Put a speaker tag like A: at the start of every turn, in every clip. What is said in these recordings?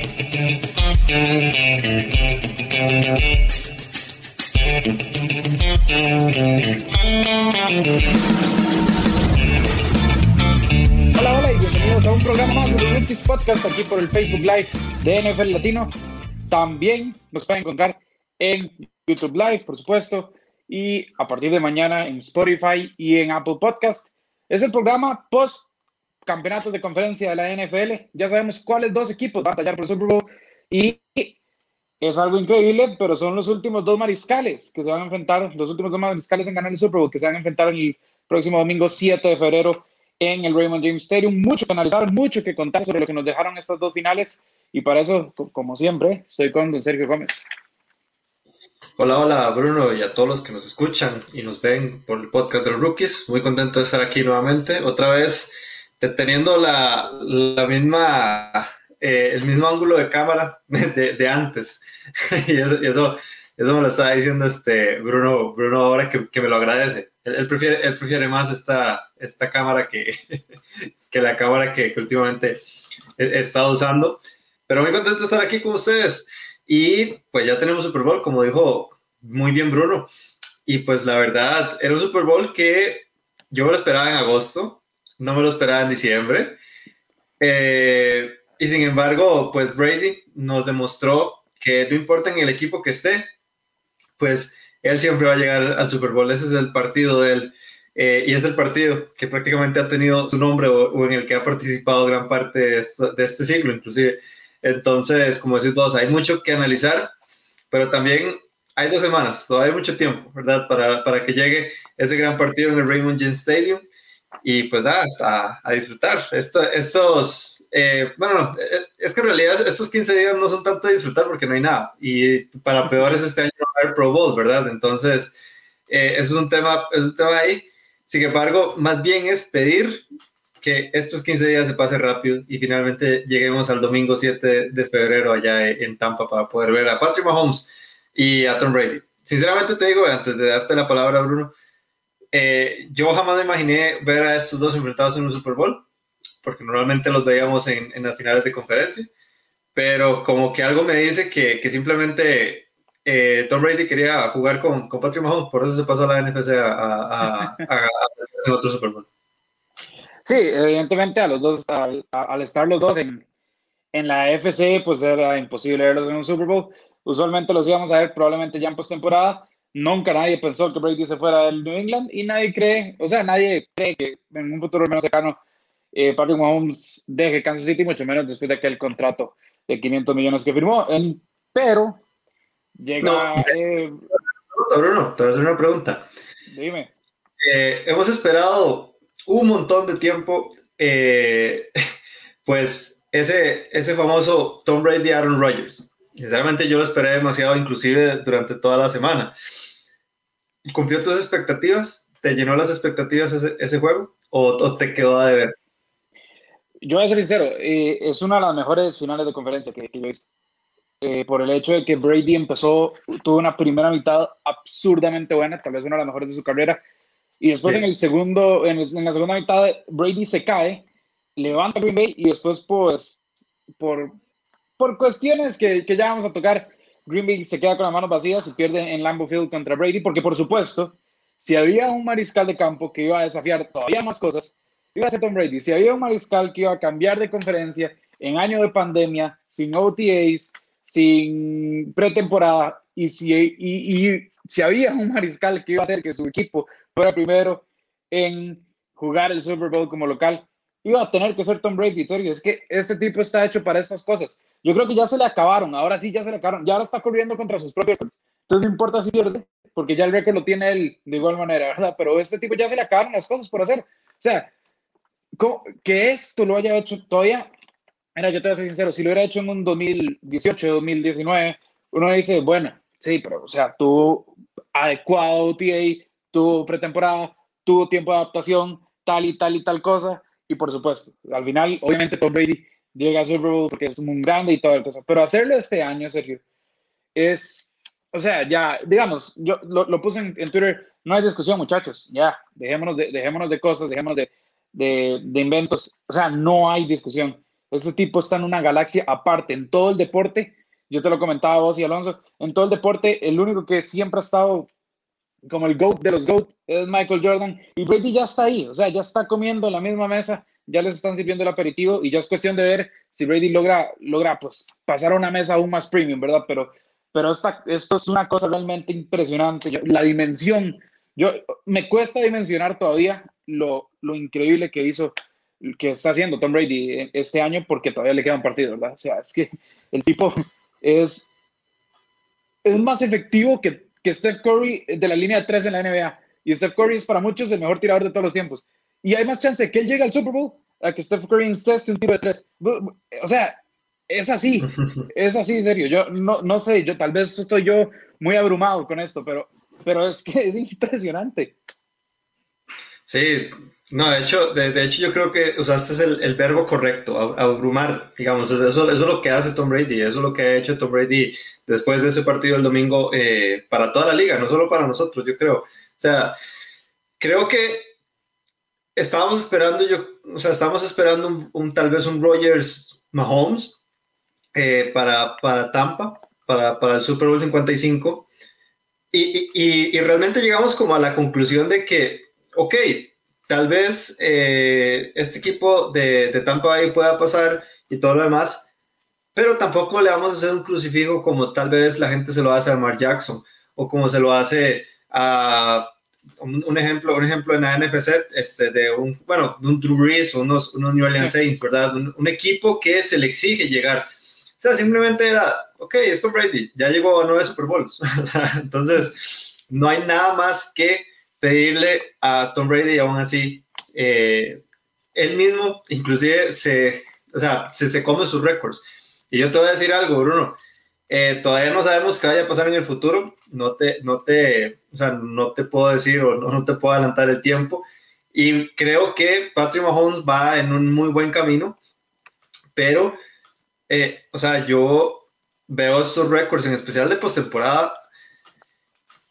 A: Hola, hola y bienvenidos a un programa más de Rookies Podcast aquí por el Facebook Live de NFL Latino. También nos pueden encontrar en YouTube Live, por supuesto, y a partir de mañana en Spotify y en Apple Podcast. Es el programa post campeonatos de conferencia de la NFL. Ya sabemos cuáles dos equipos van a tallar por el Super Bowl y es algo increíble, pero son los últimos dos mariscales que se van a enfrentar, los últimos dos mariscales en ganar el Super Bowl que se van a enfrentar el próximo domingo 7 de febrero en el Raymond James Stadium. Mucho que analizar, mucho que contar sobre lo que nos dejaron estas dos finales y para eso, como siempre, estoy con don Sergio Gómez.
B: Hola, hola Bruno y a todos los que nos escuchan y nos ven por el podcast de los rookies. Muy contento de estar aquí nuevamente, otra vez teniendo la, la misma, eh, el mismo ángulo de cámara de, de antes. y eso, eso, eso, me lo estaba diciendo este Bruno, Bruno ahora que, que me lo agradece. Él, prefiere, él prefiere más esta, esta cámara que, que la cámara que, últimamente he, estado usando. Pero muy contento de estar aquí con ustedes. Y pues ya tenemos Super Bowl, como dijo muy bien Bruno. Y pues la verdad, era un Super Bowl que yo lo esperaba en agosto, no me lo esperaba en diciembre. Eh, y sin embargo, pues Brady nos demostró que no importa en el equipo que esté, pues él siempre va a llegar al Super Bowl. Ese es el partido de él. Eh, y es el partido que prácticamente ha tenido su nombre o, en el que ha participado gran parte de, este siglo, inclusive. Entonces, como decís vos, hay mucho que analizar, pero también hay dos semanas, todavía hay mucho tiempo, ¿verdad? Para, para que llegue ese gran partido en el Raymond James Stadium y pues nada, a, disfrutar. Esto, estos, eh, bueno, eh, es que en realidad estos 15 días no son tanto de disfrutar porque no hay nada. Y para peores este año no va a haber Pro Bowl, ¿verdad? Entonces, eh, eso es un tema, es un tema ahí. Sin embargo, más bien es pedir que estos 15 días se pasen rápido y finalmente lleguemos al domingo 7 de febrero allá en Tampa para poder ver a Patrick Mahomes y a Tom Brady. Sinceramente te digo, antes de darte la palabra, Bruno, eh, yo jamás imaginé ver a estos dos enfrentados en un Super Bowl, porque normalmente los veíamos en, en las finales de conferencia, pero como que algo me dice que, que simplemente eh, Tom Brady quería jugar con, con, Patrick Mahomes, por eso se pasó a la NFC a, a, a, otro Super Bowl.
A: Sí, evidentemente a los dos, al, al estar los dos en, en la FC, pues era imposible verlos en un Super Bowl. Usualmente los íbamos a ver probablemente ya en postemporada, Nunca nadie pensó que Brady se fuera del New England y nadie cree, o sea, nadie cree que en un futuro menos cercano eh, Patrick Mahomes deje Kansas City, mucho menos después de aquel contrato de 500 millones que firmó. pero llega.
B: eh, Bruno, te voy a hacer una pregunta.
A: Dime.
B: Eh, hemos esperado un montón de tiempo, eh, pues, ese, ese famoso Tom Brady Aaron Rodgers. Sinceramente yo lo esperé demasiado, inclusive durante toda la semana. ¿Cumplió tus expectativas? ¿Te llenó las expectativas ese, ese juego? ¿O, te quedó a deber?
A: Yo voy a ser sincero, eh, es una de las mejores finales de conferencia que, yo he visto. Eh, por el hecho de que Brady empezó, tuvo una primera mitad absurdamente buena, tal vez una de las mejores de su carrera, y después en el segundo, en, en, la segunda mitad, Brady se cae, levanta Green Bay y después, pues, por por cuestiones que, que, ya vamos a tocar, Green Bay se queda con las manos vacías y pierde en Lambeau Field contra Brady, porque por supuesto, si había un mariscal de campo que iba a desafiar todavía más cosas, iba a ser Tom Brady. Si había un mariscal que iba a cambiar de conferencia en año de pandemia, sin OTAs, sin pretemporada, y si, y, y si había un mariscal que iba a hacer que su equipo fuera primero en jugar el Super Bowl como local, iba a tener que ser Tom Brady. Es que este tipo está hecho para estas cosas. Yo creo que ya se le acabaron, ahora sí ya se le acabaron, ya ahora está corriendo contra sus propios. Entonces no importa si pierde, porque ya el récord lo tiene él de igual manera, ¿verdad? Pero este tipo ya se le acabaron las cosas por hacer. O sea, que esto lo haya hecho todavía, mira, yo te voy a ser sincero, si lo hubiera hecho en un 2018, 2019, uno dice, bueno, sí, pero, o sea, tuvo adecuado OTA, tuvo pretemporada, tuvo tiempo de adaptación, tal y tal y tal cosa, y por supuesto, al final, obviamente Tom Brady llega a Super Bowl porque es muy grande y toda la cosa. Pero hacerlo este año, Sergio, es, o sea, ya, digamos, yo lo, puse en, Twitter, no hay discusión, muchachos, ya, dejémonos de, dejémonos de cosas, dejémonos de, de, de, inventos, o sea, no hay discusión. ese tipo está en una galaxia aparte, en todo el deporte. Yo te lo comentaba vos y Alonso, en todo el deporte, el único que siempre ha estado como el GOAT de los GOAT es Michael Jordan. Y Brady ya está ahí, o sea, ya está comiendo en la misma mesa, ya les están sirviendo el aperitivo y ya es cuestión de ver si Brady logra, logra pues, pasar a una mesa aún más premium, ¿verdad? Pero, pero esta, esto es una cosa realmente impresionante. la dimensión, yo, me cuesta dimensionar todavía lo, lo increíble que hizo, que está haciendo Tom Brady este año porque todavía le queda un partido, ¿verdad? O sea, es que el tipo es, es más efectivo que que Steph Curry de la línea de tres en la NBA. Y Steph Curry es para muchos el mejor tirador de todos los tiempos. Y hay más chance que él llegue al Super Bowl a que Steph Curry inceste un tiro de tres. O sea, es así, es así, en serio. Yo no, no sé, yo tal vez estoy yo muy abrumado con esto, pero, pero es que es impresionante.
B: Sí, no, de hecho, de, hecho yo creo que usaste el, el verbo correcto, abrumar, digamos, eso, eso es lo que hace Tom Brady, eso es lo que ha hecho Tom Brady después de ese partido el domingo eh, para toda la liga, no solo para nosotros, yo creo. O sea, creo que estábamos esperando, yo, o sea, estábamos esperando un, tal vez un Rogers Mahomes eh, para, para Tampa, para, para el Super Bowl 55, y, y, y realmente llegamos como a la conclusión de que, ok, tal vez eh, este equipo de, de, Tampa Bay pueda pasar y todo lo demás, pero tampoco le vamos a hacer un crucifijo como tal vez la gente se lo hace a Mark Jackson o como se lo hace a un, ejemplo, un ejemplo en la NFC, este, de un, bueno, un Drew Brees o unos, unos New Orleans Saints, ¿verdad? Un, equipo que se le exige llegar. O sea, simplemente era, ok, esto Brady, ya llegó a nueve Super Bowls. entonces, no hay nada más que pedirle a Tom Brady y aún así eh, él mismo inclusive se, o sea, se, se come sus récords. Y yo te voy a decir algo, Bruno. Eh, todavía no sabemos qué vaya a pasar en el futuro. No te, no te, o sea, no te puedo decir o no, te puedo adelantar el tiempo. Y creo que Patrick Mahomes va en un muy buen camino. Pero, eh, o sea, yo veo estos récords, en especial de postemporada,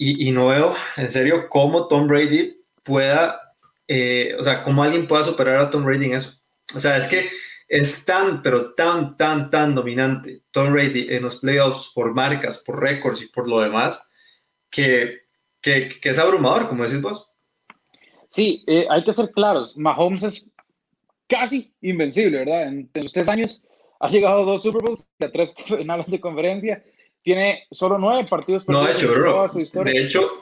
B: y, no veo, en serio, cómo Tom Brady pueda, eh, o sea, cómo alguien pueda superar a Tom Brady en eso. O sea, es que es tan, pero tan, tan, tan dominante Tom Brady en los playoffs por marcas, por récords y por lo demás, que, que, que, es abrumador, como decís vos.
A: Sí, eh, hay que ser claros. Mahomes es casi invencible, ¿verdad? En, en los tres años ha llegado a dos Super Bowls, a tres finales de conferencia tiene solo nueve partidos
B: no, de hecho, bro, De hecho,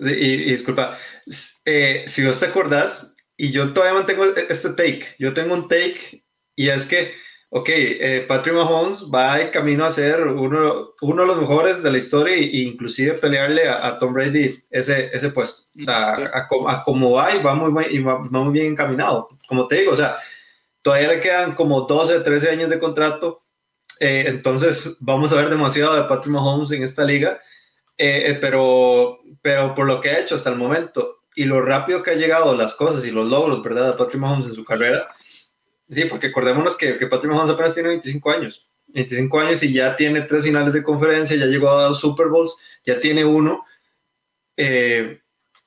B: y, disculpa, eh, si vos te acordás, y yo todavía mantengo este take, yo tengo un take, y es que, ok, eh, Patrick Mahomes va en camino a ser uno, uno de los mejores de la historia e inclusive pelearle a, Tom Brady ese, ese puesto. O sea, a, como va y va muy, y va muy bien encaminado. Como te digo, o sea, todavía le quedan como 12, 13 años de contrato eh, entonces, vamos a ver demasiado de Patrick Mahomes en esta liga, eh, eh, pero, pero por lo que ha hecho hasta el momento y lo rápido que ha llegado las cosas y los logros, ¿verdad?, de Patrick Mahomes en su carrera. Sí, porque acordémonos que, que Patrick Mahomes apenas tiene 25 años. 25 años y ya tiene tres finales de conferencia, ya llegó a dos Super Bowls, ya tiene uno.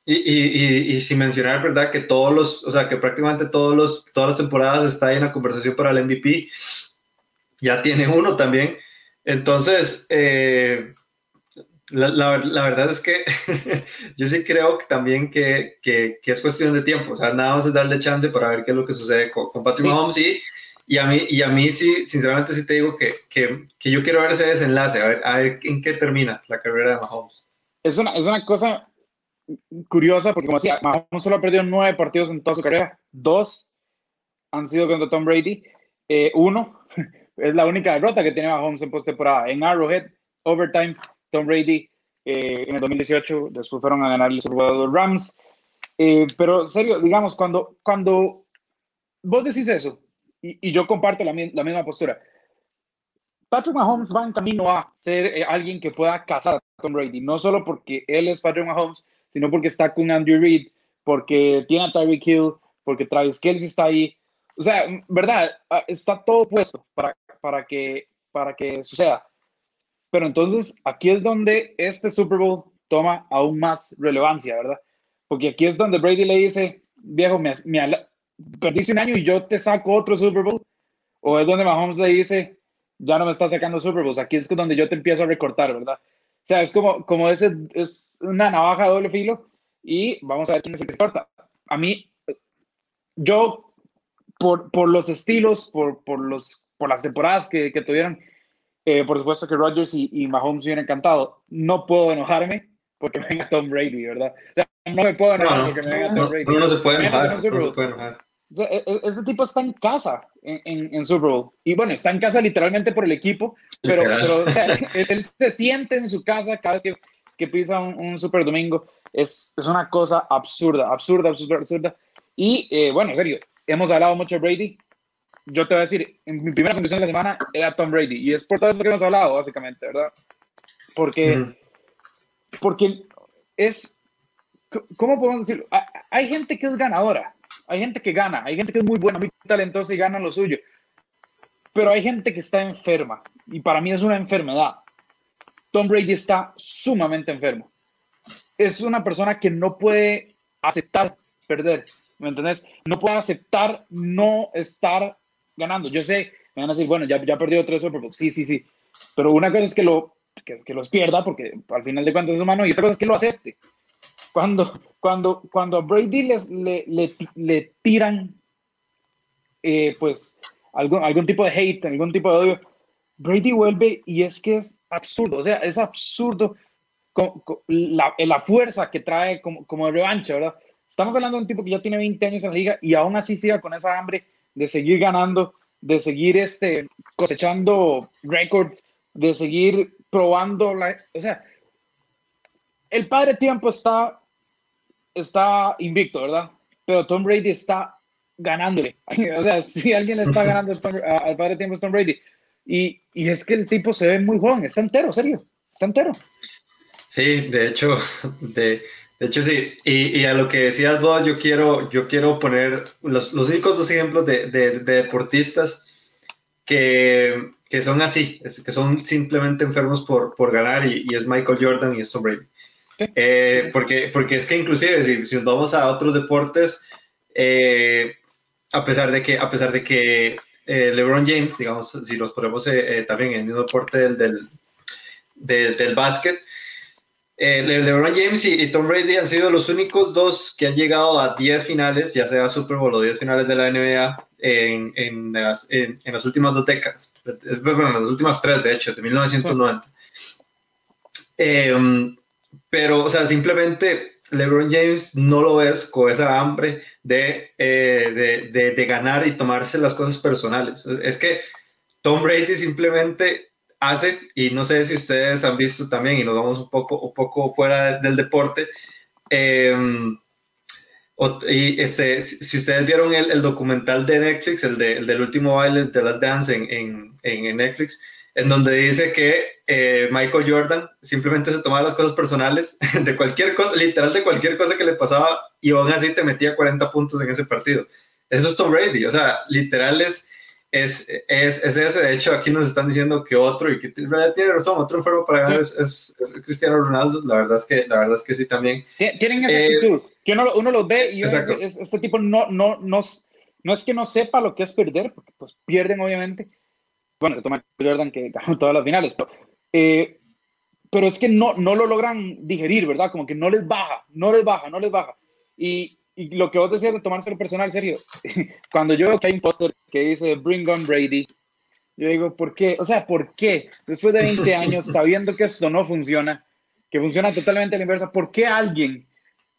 B: y, y, sin mencionar, ¿verdad? Que todos los, o sea, que prácticamente todos los, todas las temporadas está en la conversación para el MVP ya tiene uno también. Entonces, eh, la, verdad es que yo sí creo que también que, es cuestión de tiempo. O sea, nada más es darle chance para ver qué es lo que sucede con, Patrick Mahomes. Y, y, a mí, y a mí sí, sinceramente sí te digo que, yo quiero ver ese desenlace, a ver, a ver en qué termina la carrera de Mahomes.
A: Es una, es una cosa curiosa porque, como decía, Mahomes solo ha perdido nueve partidos en toda su carrera. Dos han sido contra Tom Brady. Eh, uno es la única derrota que tiene Mahomes en postemporada. En Arrowhead, overtime, Tom Brady eh, en el 2018, después fueron a ganar el Super Bowl Rams. Eh, pero, serio, digamos, cuando, cuando vos decís eso, y, yo comparto la, la, misma postura, Patrick Mahomes va en camino a ser eh, alguien que pueda cazar a Tom Brady, no solo porque él es Patrick Mahomes, sino porque está con Andrew Reid, porque tiene a Tyreek Hill, porque Travis Kelce está ahí. O sea, verdad, ah, está todo puesto para para que, para que suceda. Pero entonces aquí es donde este Super Bowl toma aún más relevancia, ¿verdad? Porque aquí es donde Brady le dice, viejo, me, me perdiste un año y yo te saco otro Super Bowl. o es donde Mahomes le dice, ya no me está sacando Super Bowls, aquí es donde yo te empiezo a recortar, ¿verdad? O sea, es como, como ese, es una navaja de doble filo y vamos a ver quién es el que se corta. A mí, yo, por, por los estilos, por, por, los, por las temporadas que, que tuvieron, eh, por supuesto que Rodgers y, y Mahomes me hubieran encantado. No puedo enojarme porque venga Tom Brady, ¿verdad? no me puedo enojar porque me venga Tom Brady.
B: No, no, se puede enojar. No se puede enojar.
A: E, e, ese tipo está en casa en, en, Super Bowl. Y bueno, está en casa literalmente por el equipo, pero, pero o sea, él, se siente en su casa cada vez que, que pisa un, Super Domingo. Es, es, una cosa absurda, absurda, absurda, absurda. Y eh, bueno, en serio, hemos hablado mucho de Brady. Yo te voy a decir, en mi primera condición de la semana era Tom Brady. Y es por todo eso que hemos hablado, básicamente, ¿verdad? Porque, porque es, ¿cómo podemos decirlo? Hay gente que es ganadora hay gente que gana, hay gente que es muy buena, muy talentosa y gana lo suyo. Pero hay gente que está enferma y para mí es una enfermedad. Tom Brady está sumamente enfermo. Es una persona que no puede aceptar perder, ¿me entendés? No puede aceptar no estar ganando. Yo sé, me van a decir, bueno, ya, ya perdido tres Super Bowls. Sí, sí, sí. Pero una cosa es que, lo, que, que los pierda, porque al final de cuentas es humano, y otra cosa es que lo acepte. Cuando, cuando, cuando a Brady les, le, le, tiran eh, pues algún, algún tipo de hate, algún tipo de odio, Brady vuelve y es que es absurdo, o sea, es absurdo con, la, la, fuerza que trae como, como revancha, ¿verdad? Estamos hablando de un tipo que ya tiene 20 años en la liga y aún así siga con esa hambre de seguir ganando, de seguir este, cosechando récords, de seguir probando, la, o sea, el padre tiempo está está invicto, ¿verdad? Pero Tom Brady está ganándole. o sea, si alguien le está ganando al padre tiempo es Tom Brady. Y, y, es que el tipo se ve muy joven, está entero, serio, está entero.
B: Sí, de hecho, de, de hecho sí. Y, y, a lo que decías vos, yo quiero, yo quiero poner los, los únicos dos ejemplos de, de, de deportistas que, que, son así, que son simplemente enfermos por, por ganar y, y, es Michael Jordan y es Tom Brady. Eh, porque, porque es que inclusive si, si nos vamos a otros deportes, eh, a pesar de que, a pesar de que eh, LeBron James, digamos, si los ponemos también en el mismo deporte del, del, del, básquet, LeBron James y, Tom Brady han sido los únicos dos que han llegado a 10 finales, ya sea Super Bowl o 10 finales de la NBA en, en, las, en, las, últimas dos décadas, bueno, en las últimas tres, de hecho, de 1990. Eh, pero, o sea, simplemente LeBron James no lo ves con esa hambre de, eh, de, de, ganar y tomarse las cosas personales. Es, que Tom Brady simplemente hace, y no sé si ustedes han visto también, y nos vamos un poco, un poco fuera del deporte, em, y este, si ustedes vieron el, el documental de Netflix, el, de, el, del último baile de las dance en, en, en Netflix, en donde dice que eh, Michael Jordan simplemente se tomaba las cosas personales de cualquier cosa, literal de cualquier cosa que le pasaba y aún así te metía 40 puntos en ese partido. Eso es Tom Brady, o sea, literal es, es, es, ese. De hecho, aquí nos están diciendo que otro, y que tiene razón, otro enfermo para ganar es, es, Cristiano Ronaldo. La verdad es que, la verdad es que sí también.
A: Tienen esa eh, actitud, que uno, uno los ve y este tipo no, no, no, no es que no sepa lo que es perder, porque pues pierden obviamente, bueno, se toma Jordan que ganó todas las finales, pero, eh, pero es que no, no lo logran digerir, ¿verdad? Como que no les baja, no les baja, no les baja. Y, y lo que vos decías de tomárselo personal, serio, cuando yo veo que hay un póster que dice Bring on Brady, yo digo, ¿por qué? O sea, ¿por qué? Después de 20 años, sabiendo que esto no funciona, que funciona totalmente a la inversa, ¿por qué alguien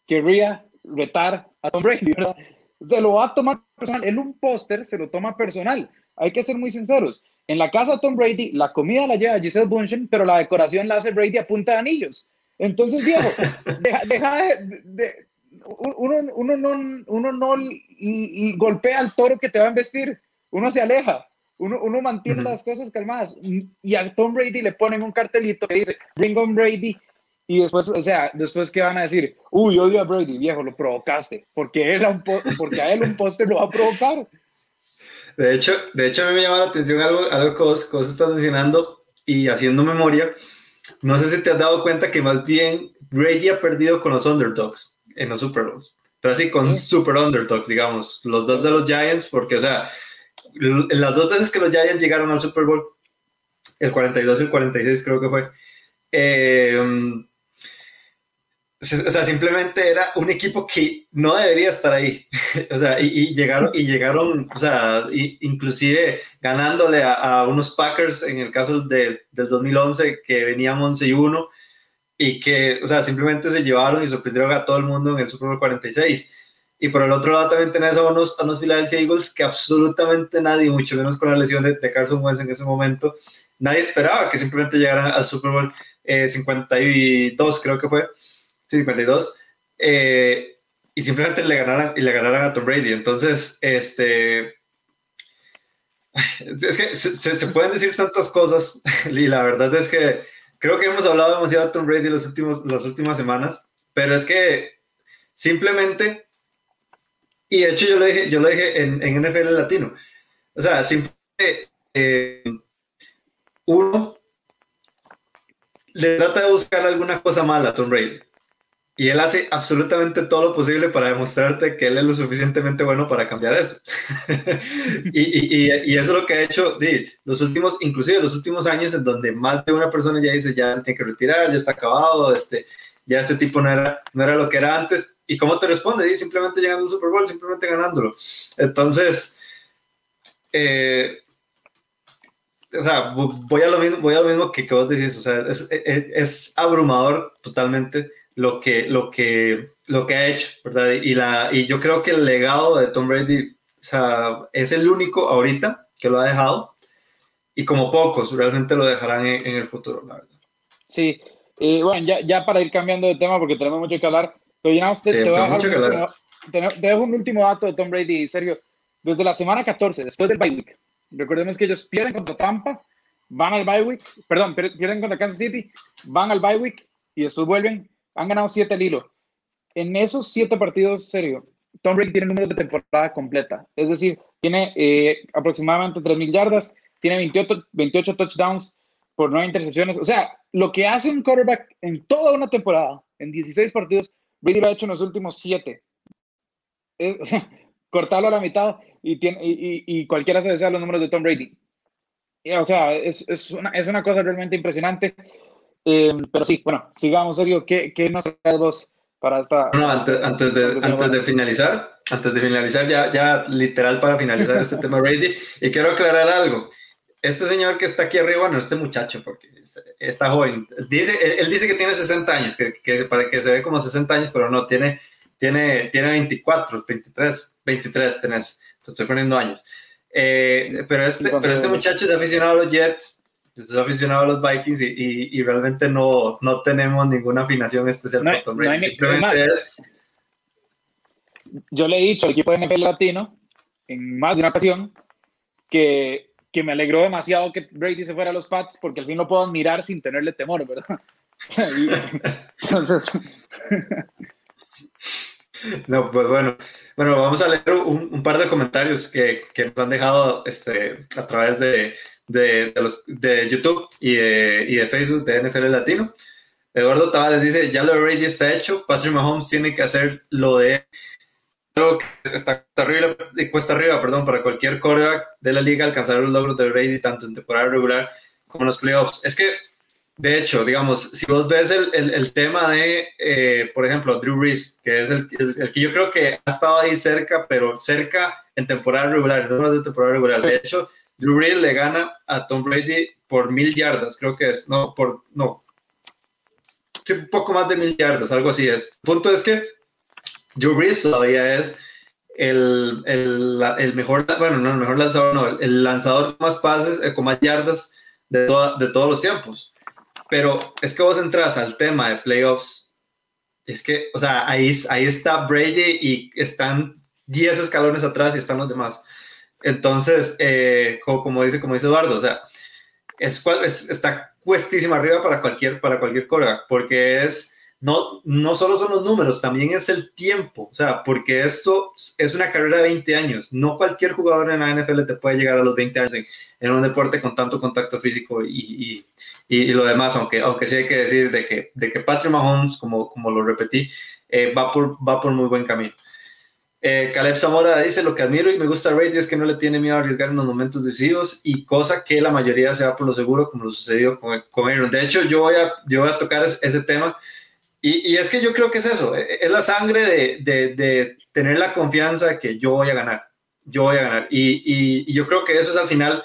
A: querría retar a Tom Brady, verdad? Se lo va a tomar personal. En un póster se lo toma personal. Hay que ser muy sinceros. En la casa de Tom Brady, la comida la lleva Giselle Bundchen, pero la decoración la hace Brady a punta de anillos. Entonces, viejo, deja, de, uno, uno, no, uno no golpea al toro que te va a investir, uno se aleja, uno, uno mantiene las cosas calmadas. Y a Tom Brady le ponen un cartelito que dice, bring on Brady, y después, o sea, después que van a decir, uy, odio a Brady, viejo, lo provocaste, porque, él porque a él un poste lo va a provocar.
B: De hecho, de hecho, a mí me llama la atención algo, algo que, vos, estás mencionando y haciendo memoria. No sé si te has dado cuenta que más bien Brady ha perdido con los underdogs en los Super Bowls. Pero así con super underdogs, digamos. Los dos de los Giants, porque, o sea, las dos veces que los Giants llegaron al Super Bowl, el 42 y el 46 creo que fue, eh, o sea, simplemente era un equipo que no debería estar ahí. o sea, y, llegaron, y llegaron, o sea, inclusive ganándole a, unos Packers en el caso del 2011 que venían 11 y 1 y que, o sea, simplemente se llevaron y sorprendieron a todo el mundo en el Super Bowl 46. Y por el otro lado también tenés a unos, a unos Philadelphia Eagles que absolutamente nadie, mucho menos con la lesión de, de Carson Wentz en ese momento, nadie esperaba que simplemente llegaran al Super Bowl 52, eh, creo que fue 52, eh, y simplemente le ganaran, y le ganaran a Tom Brady. Entonces, este, es que se, pueden decir tantas cosas, y la verdad es que creo que hemos hablado demasiado de Tom Brady los últimos, las últimas semanas, pero es que simplemente, y de hecho yo lo dije, yo lo dije en, NFL Latino, o sea, simplemente eh, uno le trata de buscar alguna cosa mala a Tom Brady. Y él hace absolutamente todo lo posible para demostrarte que él es lo suficientemente bueno para cambiar eso. y, y, eso es lo que ha hecho los últimos, inclusive los últimos años, en donde más de una persona ya dice, ya se tiene que retirar, ya está acabado, este, ya ese tipo no era, no era lo que era antes. ¿Y cómo te responde? simplemente llegando al Super Bowl, simplemente ganándolo. Entonces, eh, o sea, voy a lo mismo, voy a lo mismo que, que vos decís, o sea, es, es, es abrumador totalmente lo que, lo que, lo que ha hecho, ¿verdad? Y, la, y yo creo que el legado de Tom Brady o sea, es el único ahorita que lo ha dejado y como pocos realmente lo dejarán en, el futuro, la verdad.
A: Sí, y bueno, ya, ya, para ir cambiando de tema porque tenemos mucho que hablar, pero ya te, te, voy a dejar te, dejo un último dato de Tom Brady, Sergio. Desde la semana 14, después del bye week, recordemos que ellos pierden contra Tampa, van al bye week, perdón, pierden contra Kansas City, van al bye week y después vuelven han ganado siete al hilo. En esos siete partidos, serio, Tom Brady tiene números de temporada completa. Es decir, tiene eh, aproximadamente 3.000 yardas, tiene 28, 28 touchdowns por nueve intercepciones. O sea, lo que hace un quarterback en toda una temporada, en 16 partidos, Brady lo ha hecho en los últimos siete. cortarlo a la mitad y, tiene, y, cualquiera se desea los números de Tom Brady. o sea, es, es, una, es una cosa realmente impresionante. Eh, pero sí, bueno, sigamos, Sergio. ¿Qué, qué nos traes vos para esta...
B: No, antes, antes, de, antes de finalizar, antes de finalizar, ya, ya literal para finalizar este tema Brady, y quiero aclarar algo. Este señor que está aquí arriba, bueno, este muchacho, porque está joven, dice, él, dice que tiene 60 años, que, que, para que se ve como 60 años, pero no, tiene, tiene, tiene 24, 23, 23 tenés, te estoy poniendo años. Eh, pero, este, pero este muchacho es aficionado a los Jets, yo soy aficionado a los Vikings y, y, realmente no, no, tenemos ninguna afinación especial
A: no, Tom Brady. Simplemente es... Yo le he dicho al equipo de NFL latino en más de una ocasión que, que me alegró demasiado que Brady se fuera a los Pats porque al fin lo puedo admirar sin tenerle temor, ¿verdad? entonces...
B: No, pues bueno, bueno, vamos a leer un, un par de comentarios que, que, nos han dejado este, a través de, de, los, de YouTube y de, y de, Facebook de NFL Latino. Eduardo Tavares dice, ya lo de Brady está hecho, Patrick Mahomes tiene que hacer lo de que está cuesta arriba, perdón, para cualquier coreback de la liga alcanzar los logros de Brady tanto en temporada regular como en los playoffs. Es que, de hecho, digamos, si vos ves el, el, el tema de, eh, por ejemplo, Drew Brees, que es el, el, que yo creo que ha estado ahí cerca, pero cerca en temporada regular, no de temporada regular. De hecho, Drew Brees le gana a Tom Brady por mil yardas, creo que es, no, por, no, un poco más de mil yardas, algo así es. El punto es que Drew Brees todavía es el, el, el, mejor, bueno, no el mejor lanzador, no, el, lanzador con más pases, eh, con más yardas de, de todos los tiempos. Pero es que vos entras al tema de playoffs, es que, o sea, ahí, ahí está Brady y están 10 escalones atrás y están los demás. Entonces, eh, como, dice, como dice Eduardo, o sea, es, está cuestísima arriba para cualquier, para cualquier coreback, porque es, no, no solo son los números, también es el tiempo, o sea, porque esto es una carrera de 20 años, no cualquier jugador en la NFL te puede llegar a los 20 años en, un deporte con tanto contacto físico y, y, y, lo demás, aunque, aunque sí hay que decir de que, de que Patrick Mahomes, como, como lo repetí, eh, va, por, va por muy buen camino. Eh, Caleb Zamora dice, lo que admiro y me gusta a Brady es que no le tiene miedo a arriesgar en los momentos decisivos y cosa que la mayoría se va por lo seguro, como lo sucedió con, con Aaron. De hecho, yo voy a, yo voy a tocar ese, tema y, y, es que yo creo que es eso, e, e, es la sangre de, de, de, tener la confianza que yo voy a ganar, yo voy a ganar. Y, y, y yo creo que eso es al final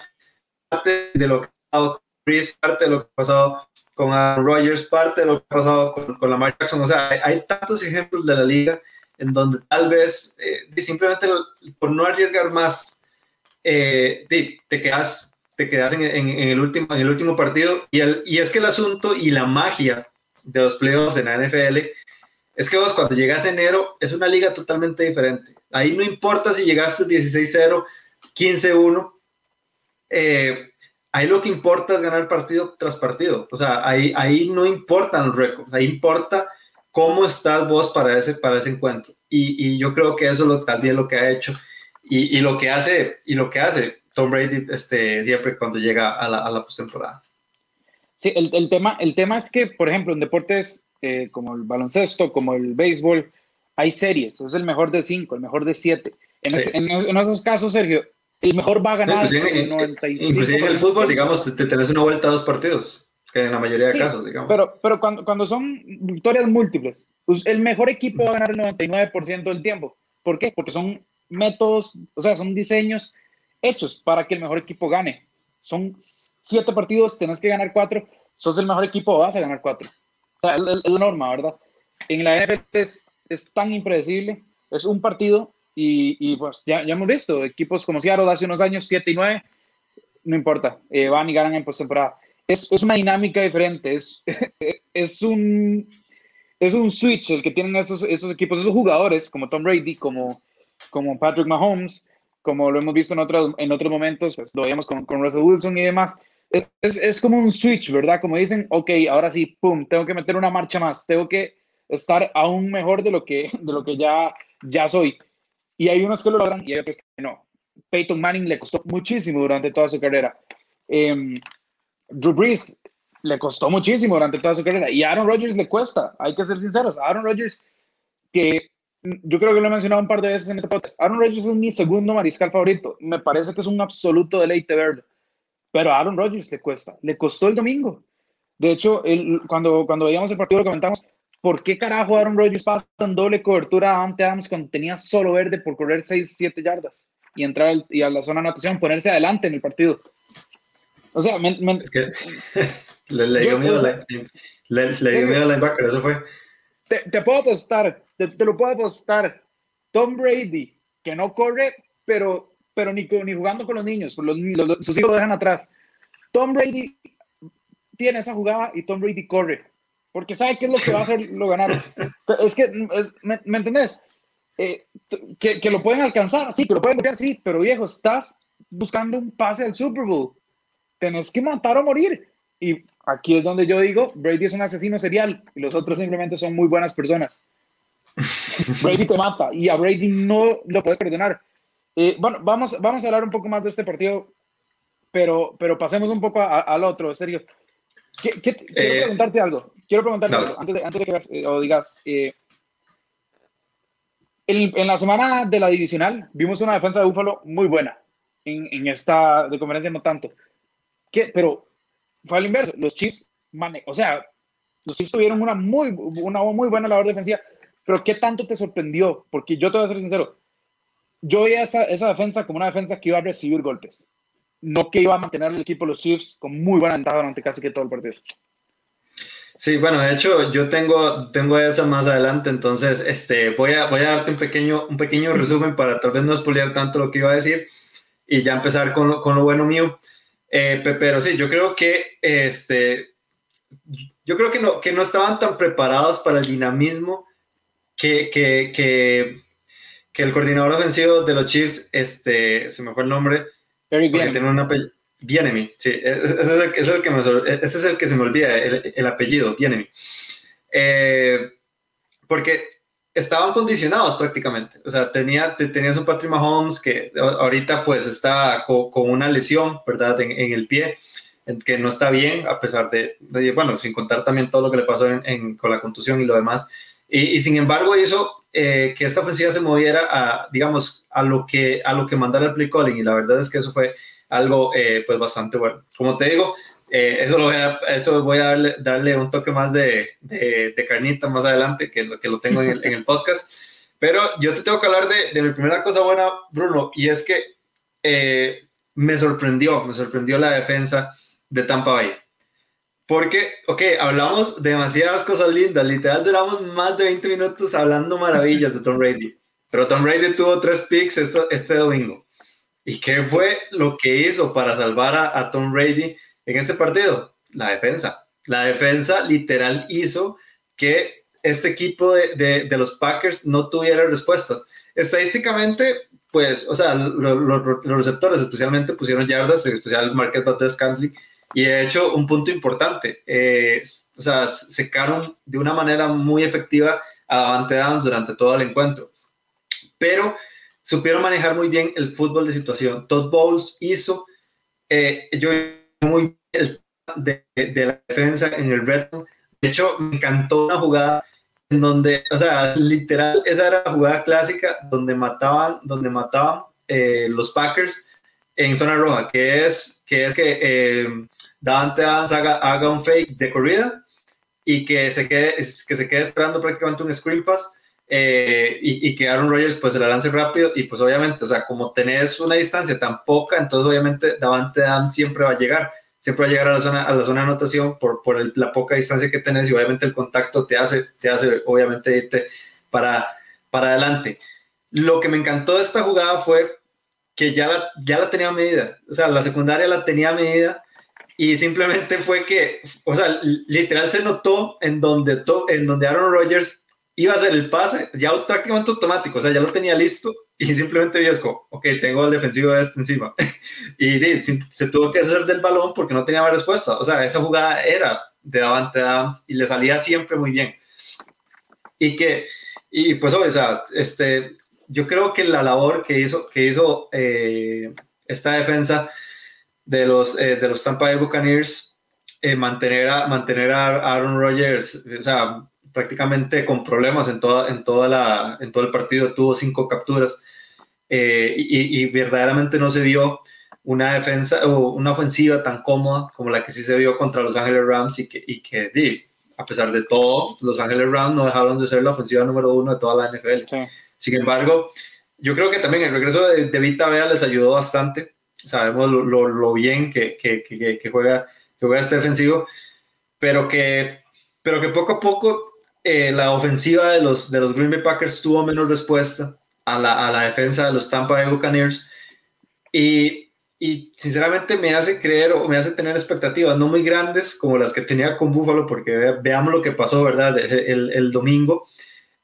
B: parte de lo que ha pasado con Chris, parte de lo que ha pasado con Aaron Rodgers, parte de lo que ha pasado con, con Lamar Jackson. O sea, hay, hay tantos ejemplos de la liga en donde tal vez eh, simplemente por no arriesgar más, eh, te quedas, te quedas en, el último, en el último partido. Y, el, y es que el asunto y la magia de los playoffs en la NFL es que vos cuando llegas enero es una liga totalmente diferente. Ahí no importa si llegaste 16-0, 15-1. Eh, ahí lo que importa es ganar partido tras partido. O sea, ahí, ahí no importan los récords, ahí importa cómo estás vos para ese, para ese encuentro. Y, y yo creo que eso lo, también lo que ha hecho y, y, lo que hace y lo que hace Tom Brady este, siempre cuando llega a la, a la postemporada.
A: Sí, el, el, tema, el tema es que, por ejemplo, en deportes eh, como el baloncesto, como el béisbol, hay series, es el mejor de cinco, el mejor de siete. En, sí. en, en esos casos, Sergio, el mejor va a ganar.
B: Sí, inclusive, en, inclusive en el fútbol, digamos, te tenés una vuelta a dos partidos que en la mayoría de sí, casos, digamos.
A: Pero, pero cuando, cuando son victorias múltiples, pues el mejor equipo va a ganar el 99% del tiempo. ¿Por qué? Porque son métodos, o sea, son diseños hechos para que el mejor equipo gane. Son siete partidos, tenés que ganar cuatro, sos el mejor equipo, vas a ganar cuatro. O sea, es, la norma, ¿verdad? En la NFL es, es tan impredecible, es un partido y, y pues ya, ya, hemos visto equipos como Seattle hace unos años, 7 y 9, no importa, eh, van y ganan en postemporada es, es, una dinámica diferente, es, es, un, es un switch el que tienen esos, esos equipos, esos jugadores como Tom Brady, como, como Patrick Mahomes, como lo hemos visto en, otro, en otros momentos, pues lo veíamos con, con Russell Wilson y demás. Es, es, como un switch, ¿verdad? Como dicen, ok, ahora sí, pum, tengo que meter una marcha más, tengo que estar aún mejor de lo que, de lo que ya, ya soy. Y hay unos que lo logran y hay otros que no. Peyton Manning le costó muchísimo durante toda su carrera. Eh, Drew Brees le costó muchísimo durante toda su carrera y Aaron Rodgers le cuesta, hay que ser sinceros. Aaron Rodgers, que yo creo que lo he mencionado un par de veces en este podcast, Aaron Rodgers es mi segundo mariscal favorito. Me parece que es un absoluto deleite verlo, pero a Aaron Rodgers le cuesta, le costó el domingo. De hecho, cuando, cuando veíamos el partido lo comentamos, ¿por qué carajo Aaron Rodgers pasa en doble cobertura ante Adams cuando tenía solo verde por correr 6, 7 yardas y entrar y a la zona de anotación, ponerse adelante en el partido? O sea, me, me,
B: es que le, le dio miedo, la, le, le dio miedo al linebacker, eso fue.
A: Te, te puedo apostar, te, te, lo puedo apostar. Tom Brady, que no corre, pero, pero ni, ni jugando con los niños, los, los, sus hijos lo dejan atrás. Tom Brady tiene esa jugada y Tom Brady corre, porque sabe qué es lo que va a hacer lo ganar. Es que, es, ¿me, ¿me, entendés? Eh, que, que, lo pueden alcanzar, sí, que lo pueden bloquear, sí, pero viejo, estás buscando un pase al Super Bowl tenés que matar o morir. Y aquí es donde yo digo, Brady es un asesino serial y los otros simplemente son muy buenas personas. Brady te mata y a Brady no lo puedes perdonar. Eh, bueno, vamos, vamos a hablar un poco más de este partido, pero, pero pasemos un poco a, al otro, serio. ¿Qué, qué, eh, quiero preguntarte algo. Quiero preguntarte no. algo antes de, antes de que eh, o digas. Eh, el, en la semana de la divisional vimos una defensa de Búfalo muy buena. En, en esta de conferencia no tanto. ¿Qué? Pero fue al inverso. Los Chiefs, mane o sea, los Chiefs tuvieron una muy, una muy buena labor defensiva, pero ¿qué tanto te sorprendió? Porque yo te voy a ser sincero, yo veía esa, esa defensa como una defensa que iba a recibir golpes, no que iba a mantener el equipo de los Chiefs con muy buena ventaja durante casi que todo el partido.
B: Sí, bueno, de hecho yo tengo, tengo eso más adelante, entonces este, voy, a, voy a darte un pequeño, un pequeño resumen para tal vez no expoliar tanto lo que iba a decir y ya empezar con lo, con lo bueno mío. Eh, pero sí, yo creo que este, yo creo que no, que no estaban tan preparados para el dinamismo que, que, que, que el coordinador ofensivo de los Chiefs, este, se me fue el nombre,
A: Eric
B: tiene un apellido, Bienemy, sí, ese es, el, ese es el, que me, ese es el que se me olvida, el, el apellido, Bienemy. Eh, porque estaban condicionados prácticamente. O sea, tenía, tenías un Patrick Mahomes que ahorita pues está con, con una lesión, ¿verdad? En, en, el pie, que no está bien, a pesar de, de bueno, sin contar también todo lo que le pasó en, en, con la contusión y lo demás. Y, y, sin embargo hizo, eh, que esta ofensiva se moviera a, digamos, a lo que, a lo que mandara el play calling y la verdad es que eso fue algo eh, pues bastante bueno. Como te digo, eh, eso, lo voy a, eso voy a darle, darle un toque más de, de, carnita más adelante, que lo, que lo tengo en el, en el, podcast. Pero yo te tengo que hablar de, de, mi primera cosa buena, Bruno, y es que me sorprendió, me sorprendió la defensa de Tampa Bay. Porque, ok, hablamos demasiadas cosas lindas, literal duramos más de 20 minutos hablando maravillas de Tom Brady, pero Tom Brady tuvo tres picks este, este domingo. ¿Y qué fue lo que hizo para salvar a, Tom Brady en este partido? La defensa. La defensa literal hizo que este equipo de, de, los Packers no tuviera respuestas. Estadísticamente, pues, o sea, los receptores especialmente pusieron yardas, en especial Marquez Valdez Cantley, y de hecho, un punto importante, eh, o sea, secaron de una manera muy efectiva a Davante Adams durante todo el encuentro. Pero supieron manejar muy bien el fútbol de situación. Todd Bowles hizo, eh, yo muy el de, de, la defensa en el reto. De hecho, me encantó una jugada en donde, o sea, literal, esa era la jugada clásica donde mataban, donde mataban eh, los Packers en zona roja, que es que, es que eh, Davante Adams haga, un fake de corrida y que se quede, que se quede esperando prácticamente un screen pass eh, y, que Aaron Rodgers pues se la lance rápido y pues obviamente, o sea, como tenés una distancia tan poca, entonces obviamente Davante Adams siempre va a llegar, siempre va a llegar a la zona, a la zona de anotación por, por la poca distancia que tenés y obviamente el contacto te hace, te hace obviamente irte para, para adelante. Lo que me encantó de esta jugada fue que ya la, ya la tenía medida, o sea, la secundaria la tenía medida y simplemente fue que, o sea, literal se notó en donde, en donde Aaron Rodgers iba a hacer el pase, ya prácticamente automático, o sea, ya lo tenía listo y simplemente vio, como, ok, tengo el defensivo de este encima. y se tuvo que hacer del balón porque no tenía más respuesta, o sea, esa jugada era de Davante Adams y le salía siempre muy bien. Y que, y pues, o sea, este, yo creo que la labor que hizo, que hizo eh, esta defensa de los, eh, de los Tampa Bay Buccaneers, eh, mantener, a, mantener a Aaron Rodgers, o sea, prácticamente con problemas en, toda, en, toda la, en todo el partido, tuvo cinco capturas y, y, verdaderamente no se vio una defensa o una ofensiva tan cómoda como la que sí se vio contra Los Ángeles Rams y que, y que a pesar de todo, Los Ángeles Rams no dejaron de ser la ofensiva número uno de toda la NFL. Sin embargo, yo creo que también el regreso de, de Vita Vea les ayudó bastante. Sabemos lo, bien que, juega, juega este defensivo, pero que, poco a poco eh, la ofensiva de los, de Green Bay Packers tuvo menos respuesta a la, defensa de los Tampa Bay Buccaneers. Y, sinceramente me hace creer o me hace tener expectativas no muy grandes como las que tenía con Buffalo, porque veamos lo que pasó, ¿verdad? El domingo,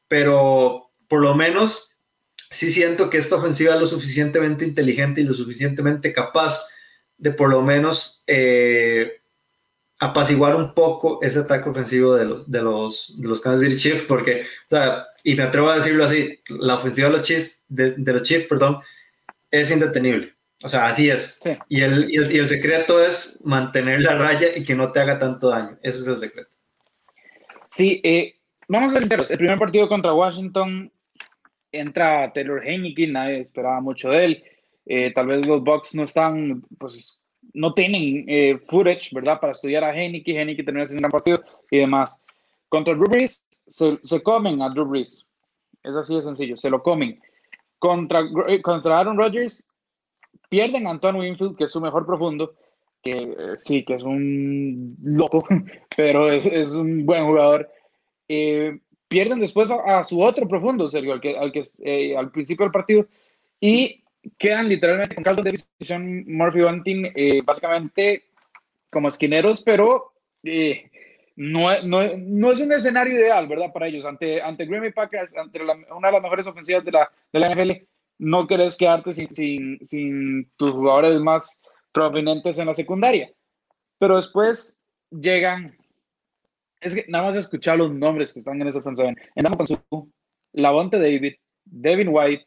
B: pero por lo menos sí siento que esta ofensiva es lo suficientemente inteligente y lo suficientemente capaz de por lo menos eh, apaciguar un poco ese ataque ofensivo de los, de los, de los Kansas City Chiefs, porque, o sea, y me atrevo a decirlo así, la ofensiva de los Chiefs, de, los Chiefs, perdón, es indetenible. O sea, así es. Y, el, y, el, y, el, secreto es mantener la raya y que no te haga tanto daño. Ese es el secreto.
A: Sí, eh, vamos a ser sinceros. El primer partido contra Washington entra Taylor Heineke, nadie esperaba mucho de él. Eh, tal vez los Bucks no están, pues, no tienen eh, footage, ¿verdad? Para estudiar a Heineke. Heineke terminó haciendo un gran partido y demás. Contra Drew Brees, se, comen a Drew Brees. Es así de sencillo, se lo comen. Contra, eh, contra Aaron Rodgers, pierden a Antoine Winfield, que es su mejor profundo, que sí, que es un loco, pero es, es un buen jugador. Eh, pierden después a, su otro profundo, Sergio, al que, al, que eh, al principio del partido, y quedan literalmente con Carlton Davis y Sean Murphy Bunting, eh, básicamente como esquineros, pero eh, no, no, no, es un escenario ideal, ¿verdad? Para ellos, ante, ante Green Bay Packers, ante una de las mejores ofensivas de la, de la NFL, no querés quedarte sin, sin, sin tus jugadores más prominentes en la secundaria. Pero después llegan es que nada más escuchar los nombres que están en esa ofensiva. Endamo Consu, Lavonte David, Devin White,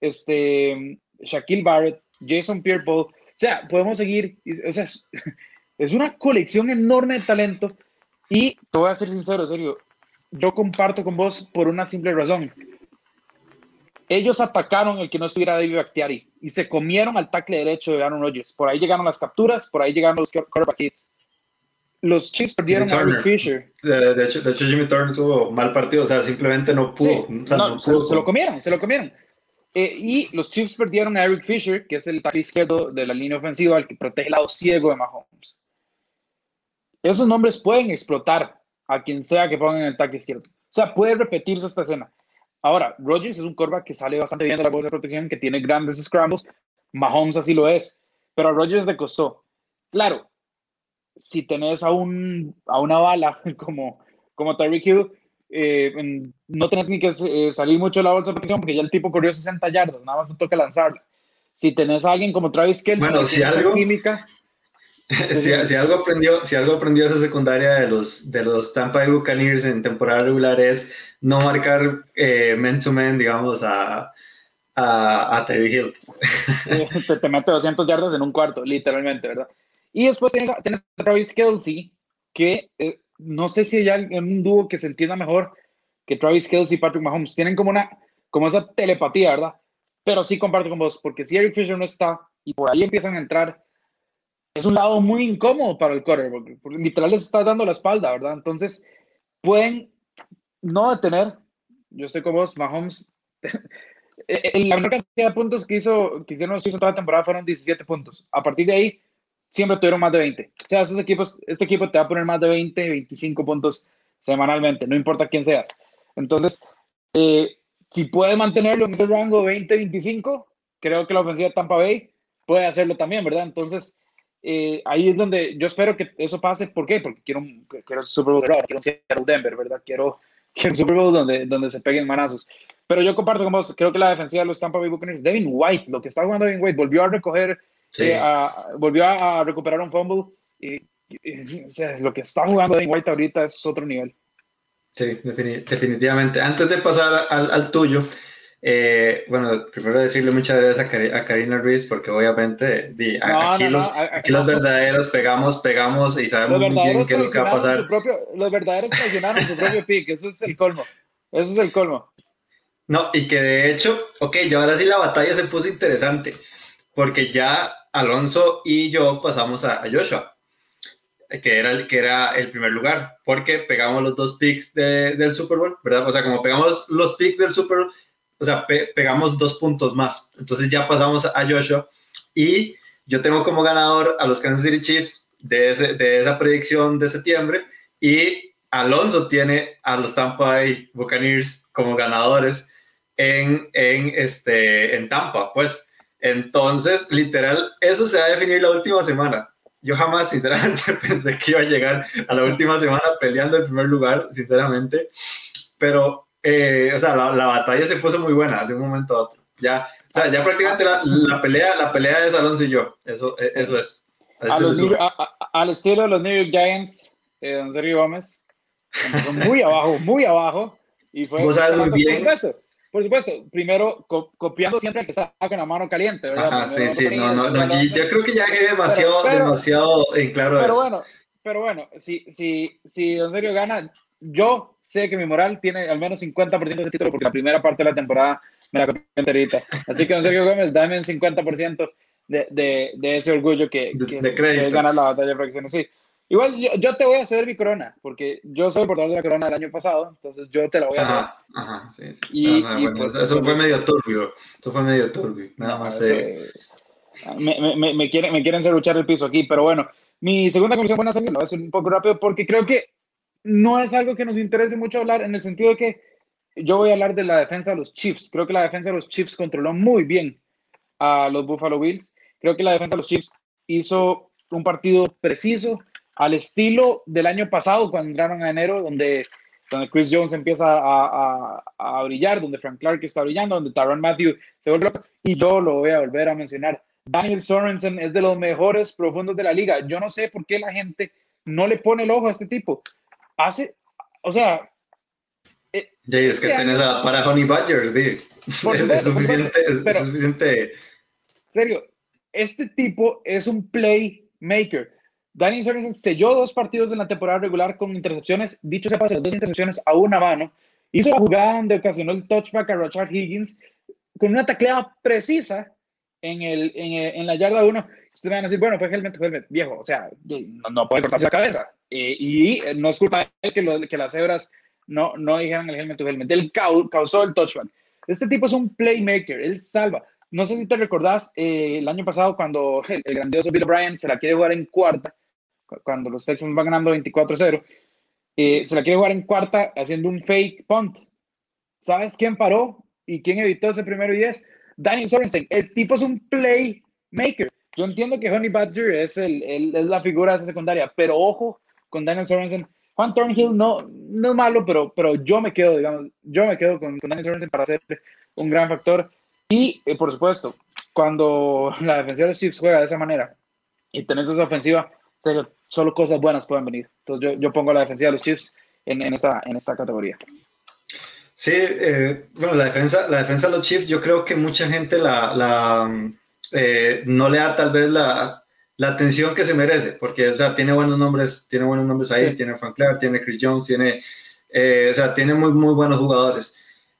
A: este, Shaquille Barrett, Jason Pierre-Paul. O sea, podemos seguir. O sea, es, una colección enorme de talento. Y te voy a ser sincero, serio. Yo comparto con vos por una simple razón. ellos atacaron el que no estuviera David Bakhtiari y se comieron al tackle derecho de Aaron Rodgers. Por ahí llegaron las capturas, por ahí llegaron los quarterback hits. Los Chiefs perdieron a Eric Fisher.
B: De, hecho, de hecho, Jimmy Turner tuvo mal partido, o sea, simplemente no pudo.
A: se, lo comieron, se lo comieron. Eh, y los Chiefs perdieron a Eric Fisher, que es el tackle izquierdo de la línea ofensiva, el que protege el lado ciego de Mahomes. Esos nombres pueden explotar a quien sea que pongan el tackle izquierdo. O sea, puede repetirse esta escena. Ahora, Rodgers es un quarterback que sale bastante bien de la bolsa de protección, que tiene grandes scrambles. Mahomes así lo es. Pero a Rodgers le costó. Claro, si tenés a, un, a una bala como, como Tyreek Hill, eh, no tenés ni que eh, salir mucho de la bolsa de protección porque ya el tipo corrió 60 yardas, nada más te toca lanzarla. Si tenés a alguien como Travis Kelce,
B: bueno, si algo,
A: química,
B: si, si, algo aprendió, si algo aprendió esa secundaria de los, de los Tampa Bay Buccaneers en temporada regular es no marcar eh, man to man, digamos, a, a, a Hill.
A: te, te, mete 200 yardas en un cuarto, literalmente, ¿verdad? Y después tienes a Travis Kelsey, que eh, no sé si hay un dúo que se entienda mejor que Travis Kelsey y Patrick Mahomes. Tienen como, una, como esa telepatía, ¿verdad? Pero sí comparto con vos, porque si Eric Fisher no está y por ahí empiezan a entrar, es un lado muy incómodo para el quarterback, porque literal les está dando la espalda, ¿verdad? Entonces, pueden no detener, yo estoy con vos, Mahomes, la menor cantidad de puntos que, hizo, que hicieron los en toda la temporada fueron 17 puntos. A partir de ahí, siempre tuvieron más de 20. O sea, esos equipos, este equipo te va a poner más de 20, 25 puntos semanalmente, no importa quién seas. Entonces, eh, si puedes mantenerlo en ese rango 20-25, creo que la ofensiva de Tampa Bay puede hacerlo también, ¿verdad? Entonces, eh, ahí es donde yo espero que eso pase. ¿Por qué? Porque quiero quiero Super Bowl, quiero Seattle Denver, ¿verdad? Quiero, quiero Super Bowl donde, donde se peguen manazos. Pero yo comparto con vos, creo que la defensiva de los Tampa Bay Buccaneers, Devin White, lo que está jugando Devin White, volvió a recoger, eh, volvió a recuperar un fumble. Y, o sea, lo que está jugando Devin White ahorita es otro nivel.
B: Sí, definitivamente. Antes de pasar al, al tuyo, eh, bueno, primero decirle muchas gracias a, Karina Ruiz porque obviamente aquí, los, los verdaderos pegamos, pegamos y sabemos muy bien qué es lo que va a pasar.
A: los verdaderos traicionaron su propio pick, eso es el colmo, eso es el colmo.
B: No, y que de hecho, ok, ya ahora sí la batalla se puso interesante porque ya Alonso y yo pasamos a, Joshua que era, el, que era el primer lugar, porque pegamos los dos picks del Super Bowl, ¿verdad? O sea, como pegamos los picks del Super Bowl, o sea, pegamos dos puntos más. Entonces ya pasamos a Joshua y yo tengo como ganador a los Kansas City Chiefs de, de esa predicción de septiembre y Alonso tiene a los Tampa Bay Buccaneers como ganadores en, en, este, en Tampa, pues. Entonces, literal, eso se va a definir la última semana. Yo jamás, sinceramente, pensé que iba a llegar a la última semana peleando el primer lugar, sinceramente. Pero eh, o sea, la, batalla se puso muy buena de un momento a otro. Ya, o sea, ya prácticamente la, pelea, la pelea es Alonso y yo. Eso, e, eso es.
A: al estilo de los New York Giants, eh, don Sergio Gómez, muy abajo, muy abajo. Y fue,
B: Vos sabes muy bien.
A: Por supuesto, primero copiando siempre que está con la mano caliente, ¿verdad?
B: Ajá, sí, sí, no, no, no, yo creo que ya quedé demasiado, demasiado en claro
A: Pero bueno, pero bueno, si, si, si Don Sergio gana, yo sé que mi moral tiene al menos 50% de título porque la primera parte de la temporada me la copié enterita. Así que, don Sergio Gómez, dame un 50% de, de, de, ese orgullo que, que, es, ganar la batalla de fracciones. Sí. Igual yo, te voy a ceder mi corona, porque yo soy el portador de la corona del año pasado, entonces yo te la voy a
B: hacer. Ajá, sí, sí. Y, pues, eso fue medio turbio, eso fue medio turbio, nada más.
A: me, me, me, quieren, me quieren hacer luchar el piso aquí, pero bueno, mi segunda conclusión, buena lo voy a hacer un poco rápido, porque creo que no es algo que nos interese mucho hablar en el sentido de que yo voy a hablar de la defensa de los Chiefs. Creo que la defensa de los Chiefs controló muy bien a los Buffalo Bills. Creo que la defensa de los Chiefs hizo un partido preciso al estilo del año pasado cuando entraron a enero, donde, donde Chris Jones empieza a, a, brillar, donde Frank Clark está brillando, donde Tyron Matthew se vuelve. Y yo lo voy a volver a mencionar. Daniel Sorensen es de los mejores profundos de la liga. Yo no sé por qué la gente no le pone el ojo a este tipo hace, o sea...
B: Eh, es que tenés a, para Honey Badger, es suficiente, es, suficiente.
A: Serio, este tipo es un playmaker. Danny Sorensen selló dos partidos en la temporada regular con intercepciones, dicho sea paso, dos intercepciones a una mano. Hizo la jugada donde ocasionó el touchback a Richard Higgins. con una tacleada precisa en, el, la yarda 1. Ustedes van a decir, bueno, fue helmet, fue helmet. Viejo, o sea, no, no puede cortarse la cabeza. Eh, y no es culpa de que, las cebras no, no dijeran el helmet to helmet. Él causó el touchback. Este tipo es un playmaker, él salva. No sé si te recordás eh, el año pasado cuando el, grandioso Bill O'Brien se la quiere jugar en cuarta, cuando los Texans van ganando 24-0, eh, se la quiere jugar en cuarta haciendo un fake punt. ¿Sabes quién paró y quién evitó ese primero y 10? Daniel Sorensen. El tipo es un playmaker. Yo entiendo que Honey Badger es, el, es la figura de esa secundaria, pero ojo con Daniel Sorensen. Juan Thornhill no, no es malo, pero, pero yo me quedo, digamos, yo me quedo con, con Daniel Sorensen para ser un gran factor. Y, eh, por supuesto, cuando la defensa de los Chiefs juega de esa manera y tenés esa ofensiva, solo cosas buenas pueden venir. Entonces yo, yo pongo la defensiva de los Chiefs en, en, esa, en esa categoría.
B: Sí, eh, bueno, la defensa, la defensa de los Chiefs, yo creo que mucha gente la, la eh, no le da tal vez la, la, atención que se merece, porque o sea, tiene buenos nombres, tiene buenos nombres ahí, tiene Frank Clark, tiene Chris Jones, tiene, o sea, tiene muy, muy buenos jugadores.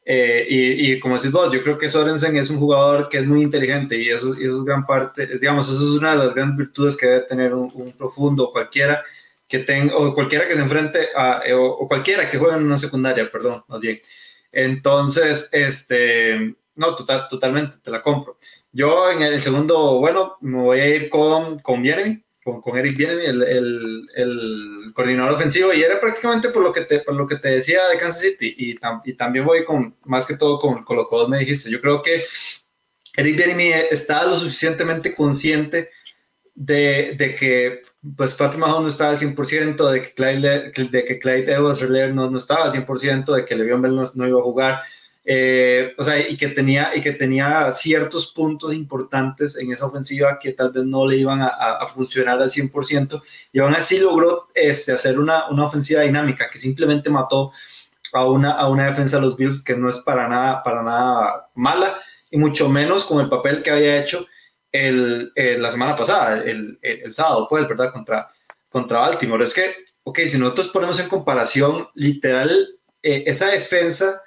B: Eh, y, como decís vos, yo creo que Sorensen es un jugador que es muy inteligente y eso, y eso es gran parte, digamos, eso es una de las grandes virtudes que debe tener un, profundo cualquiera que tenga, o cualquiera que se enfrente a, eh, o, cualquiera que juegue en una secundaria, perdón, más bien. Entonces, este, no, total, totalmente, te la compro. Yo en el segundo, bueno, me voy a ir con, con con, Eric Bienemy, el, el, coordinador ofensivo, y era prácticamente por lo que te, por lo que te decía de Kansas City, y, y también voy con, más que todo con, con, lo que vos me dijiste. Yo creo que Eric Bienemy está lo suficientemente consciente de, de que pues Patrick Mahomes no estaba al 100%, de que Clyde, de que Clyde Edwards no, no estaba al 100%, de que Le'Veon Bell no, no iba a jugar, eh, o sea, y que, tenía, y que tenía ciertos puntos importantes en esa ofensiva que tal vez no le iban a, a funcionar al 100%, y aún así logró este, hacer una, una, ofensiva dinámica que simplemente mató a una, a una defensa de los Bills que no es para nada, para nada mala, y mucho menos con el papel que había hecho el, la semana pasada, el, el, sábado, pues, ¿verdad? Contra, contra Baltimore. Es que, ok, si nosotros ponemos en comparación, literal, eh, esa defensa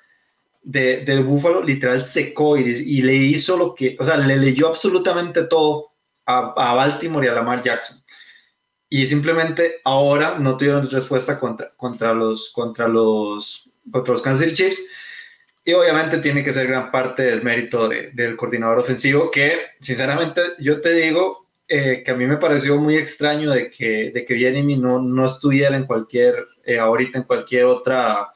B: de, del Búfalo literal secó y, y, le hizo lo que, o sea, le leyó absolutamente todo a, a, Baltimore y a Lamar Jackson. Y simplemente ahora no tuvieron respuesta contra, contra, los, contra, los, contra los Kansas Chiefs. Y obviamente tiene que ser gran parte del mérito de, del coordinador ofensivo, que sinceramente yo te digo eh, que a mí me pareció muy extraño de que, de que no, no estuviera en cualquier, eh, ahorita en cualquier otra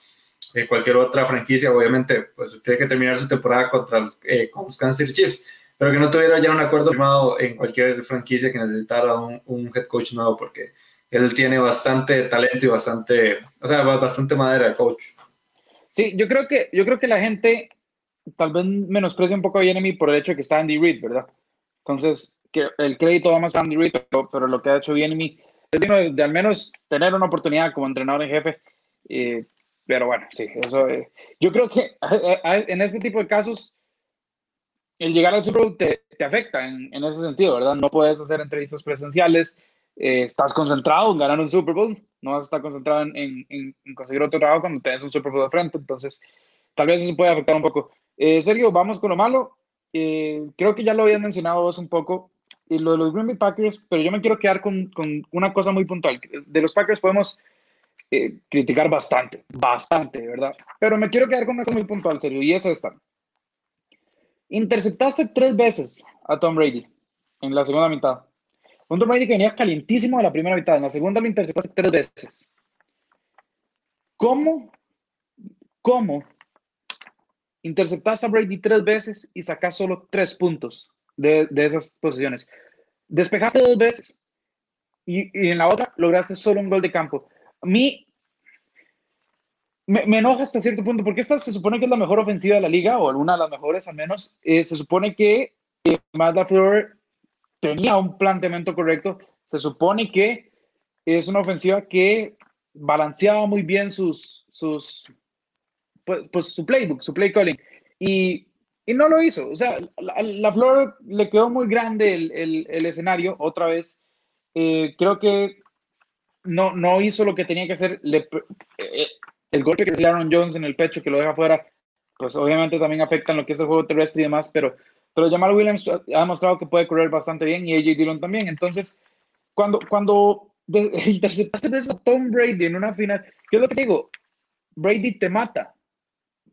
B: cualquier otra franquicia, obviamente, pues tiene que terminar su temporada contra los, eh, con los Kansas Chiefs, pero que no tuviera ya un acuerdo firmado en cualquier franquicia que necesitara un, un, head coach nuevo, porque él tiene bastante talento y bastante, o sea, bastante madera de coach.
A: Sí, yo creo que, yo creo que la gente tal vez menosprecia un poco a Jeremy por el hecho de que está Andy Reid, ¿verdad? Entonces, que el crédito va más a Andy Reid, pero, lo que ha hecho Jeremy es de, de, al menos tener una oportunidad como entrenador en jefe. Eh, pero bueno, sí, eso. Eh, yo creo que eh, eh, en este tipo de casos, el llegar al Super Bowl te, te afecta en, en, ese sentido, ¿verdad? No puedes hacer entrevistas presenciales, estás concentrado en ganar un Super Bowl, no vas a estar concentrado en, en, en conseguir otro trabajo cuando tenés un Super Bowl de frente, entonces tal vez eso puede afectar un poco. Sergio, vamos con lo malo. creo que ya lo habían mencionado vos un poco, y lo de los Green Bay Packers, pero yo me quiero quedar con, con una cosa muy puntual. De los Packers podemos eh, criticar bastante, bastante, ¿verdad? Pero me quiero quedar con una cosa muy puntual, serio, y es esta. Interceptaste tres veces a Tom Brady en la segunda mitad. Un Tom Brady que venía calientísimo de la primera mitad, en la segunda lo interceptaste tres veces. ¿Cómo, cómo interceptaste a Brady tres veces y sacas solo tres puntos de, de esas posiciones? Despejaste dos veces y, y en la otra lograste solo un gol de campo. A mí me, me, enoja hasta cierto punto, porque esta se supone que es la mejor ofensiva de la liga, o alguna de las mejores al menos. Eh, se supone que eh, Matt LaFleur tenía un planteamiento correcto. Se supone que es una ofensiva que balanceaba muy bien sus, sus pues, pues su playbook, su play calling. Y, y no lo hizo. O sea, la, la Flor le quedó muy grande el, el, el escenario otra vez. Eh, creo que no, no hizo lo que tenía que hacer. Le, eh, el golpe que le Aaron Jones en el pecho que lo deja fuera pues obviamente también afectan lo que es el juego terrestre y demás, pero, pero Jamal Williams ha demostrado que puede correr bastante bien y AJ Dillon también. Entonces, cuando, cuando interceptaste a Tom Brady en una final, ¿qué es lo que digo? Brady te mata,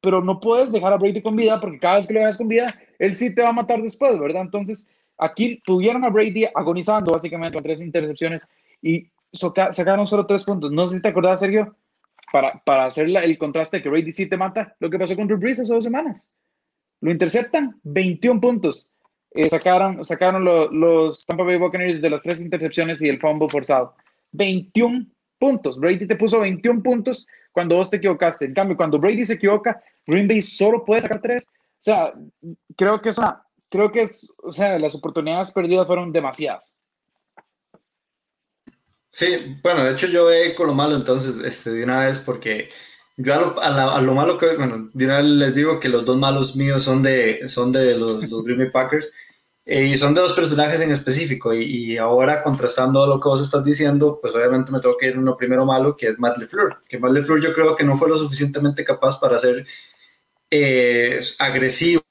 A: pero no puedes dejar a Brady con vida porque cada vez que lo dejas con vida, él sí te va a matar después, ¿verdad? Entonces, aquí tuvieron a Brady agonizando básicamente con tres intercepciones y sacaron solo tres puntos. No sé si te acordás, Sergio, para, para hacer el contraste que Brady sí te mata, lo que pasó con Drew Brees hace dos semanas. Lo interceptan, 21 puntos. Eh, sacaron sacaron los Tampa Bay Buccaneers de las tres intercepciones y el fumble forzado. 21 puntos. Brady te puso 21 puntos cuando vos te equivocaste. En cambio, cuando Brady se equivoca, Green Bay solo puede sacar tres. O sea, creo que es creo que es, o sea, las oportunidades perdidas fueron demasiadas.
B: Sí, bueno, de hecho yo ve con lo malo entonces, este, de una vez, porque yo a lo, malo que, bueno, de una vez les digo que los dos malos míos son de, son de los, los Green Bay Packers, eh, y son de dos personajes en específico, y, ahora contrastando lo que vos estás diciendo, pues obviamente me tengo que ir uno primero malo, que es Matt LeFleur, que Matt LeFleur yo creo que no fue lo suficientemente capaz para ser eh, agresivo,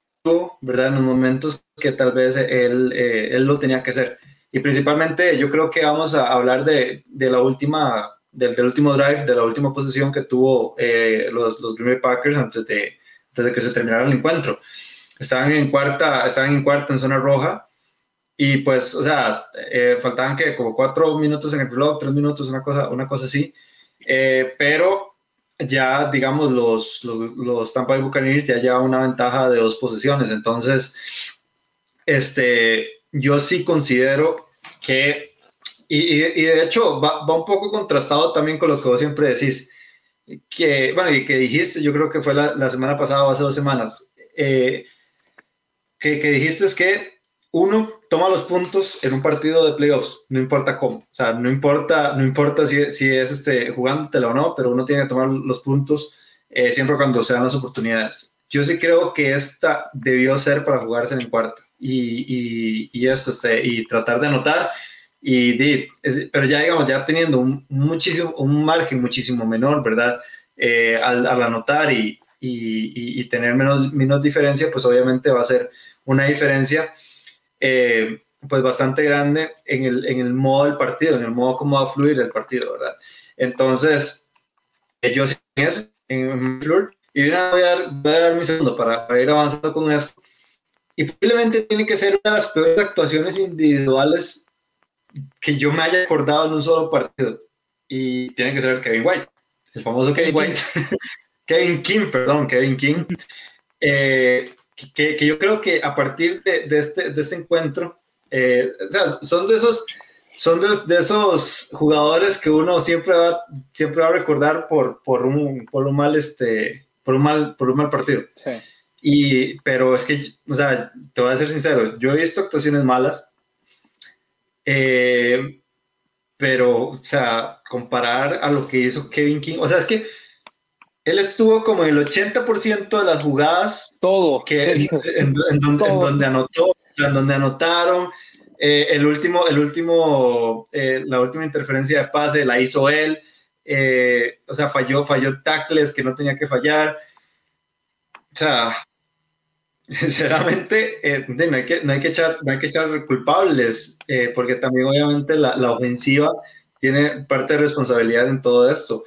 B: ¿verdad? En los momentos que tal vez él, eh, él lo tenía que hacer. Y principalmente yo creo que vamos a hablar de, de la última, del, del, último drive, de la última posición que tuvo eh, los, los Green Bay Packers antes de, antes de que se terminara el encuentro. Estaban en cuarta, estaban en cuarta en zona roja y pues, o sea, eh, faltaban que como cuatro minutos en el reloj, tres minutos, una cosa, una cosa así. Eh, pero ya, digamos, los, los, los Tampa Bay Buccaneers ya llevan una ventaja de dos posiciones. Entonces, este, yo sí considero que, y, y, de hecho va, un poco contrastado también con lo que vos siempre decís, que, bueno, y que dijiste, yo creo que fue la, semana pasada o hace dos semanas, eh, que, dijiste es que uno toma los puntos en un partido de playoffs, no importa cómo, o sea, no importa, no importa si, si es este, jugándotela o no, pero uno tiene que tomar los puntos eh, siempre cuando se dan las oportunidades. Yo sí creo que esta debió ser para jugarse en cuarto y, y, eso, este, y tratar de anotar. Y pero ya digamos, ya teniendo un, muchísimo, un margen muchísimo menor, ¿verdad? Eh, al, al, anotar y, y, tener menos, menos diferencia, pues obviamente va a ser una diferencia eh, pues bastante grande en el, en el modo del partido, en el modo como va a fluir el partido, ¿verdad? Entonces, eh, yo sí eso, en Flur, y voy a, dar, voy a dar mi segundo para, para ir avanzando con esto y posiblemente tiene que ser una de las peores actuaciones individuales que yo me haya acordado en un solo partido. Y tiene que ser el Kevin White, el famoso Kevin White. Kevin King, perdón, Kevin King. Eh, que, que, yo creo que a partir de, de, este, de este, encuentro, eh, o sea, son de esos, son de, de, esos jugadores que uno siempre va, siempre va a recordar por, por, un, por un mal, este, por un mal, por un mal partido. Sí. Y, pero es que, o sea, te voy a ser sincero, yo he visto actuaciones malas, eh, pero, o sea, comparar a lo que hizo Kevin King, o sea, es que él estuvo como en el 80% de las jugadas.
A: Todo.
B: Que, en, donde, anotó, en donde anotaron. Eh, el último, el último, eh, la última interferencia de pase la hizo él. o sea, falló, falló tackles que no tenía que fallar. O sea, sinceramente, eh, no, hay que, no, hay que echar, no hay que echar culpables, eh, porque también obviamente la, la, ofensiva tiene parte de responsabilidad en todo esto.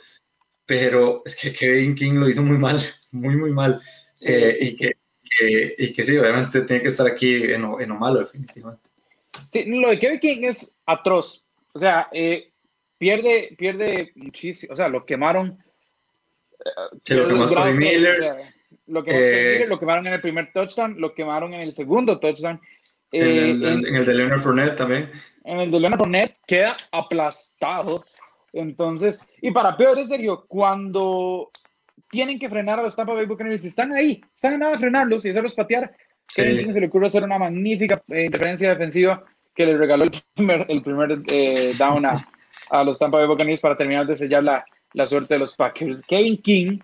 B: Pero es que Kevin King lo hizo muy mal, muy, muy mal. Eh, y, que, que, y que sí, obviamente tiene que estar aquí en lo, en lo malo, definitivamente.
A: Sí, lo de Kevin King es atroz. O sea, pierde, pierde muchísimo. O sea, lo quemaron.
B: Sí, lo quemó Miller.
A: Lo, que eh, lo quemaron en el primer touchdown, lo quemaron en el segundo touchdown.
B: en, el, eh, en, el, de Leonard Fournette también.
A: En el de Leonard Fournette queda aplastado. Entonces, y para peor es serio, cuando tienen que frenar a los Tampa Bay Buccaneers, están ahí, están a nada de frenarlos y hacerlos patear. Sí. se le ocurre hacer una magnífica eh, interferencia defensiva que le regaló el primer, el primer down a, a, los Tampa Bay Buccaneers para terminar de sellar la, la suerte de los Packers. Kane King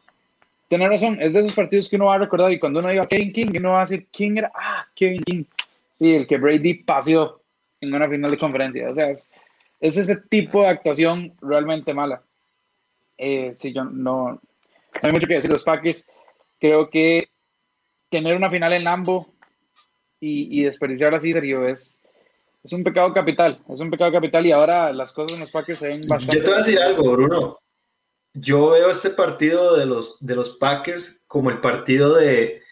A: Tiene razón, es de esos partidos que uno va a recordar y cuando uno diga Kevin King, uno va a decir, ¿quién era? Ah, Kevin King. Sí, el que Brady paseó en una final de conferencia. O sea, es, es ese tipo de actuación realmente mala. Eh, sí, yo no, no hay mucho que decir. Los Packers creo que tener una final en Lambo y, y desperdiciar así, Sergio, es, es un pecado capital, es un pecado capital y ahora las cosas en los Packers se ven bastante...
B: Yo te voy a decir algo, Bruno. Yo veo este partido de los, de los Packers como el partido de,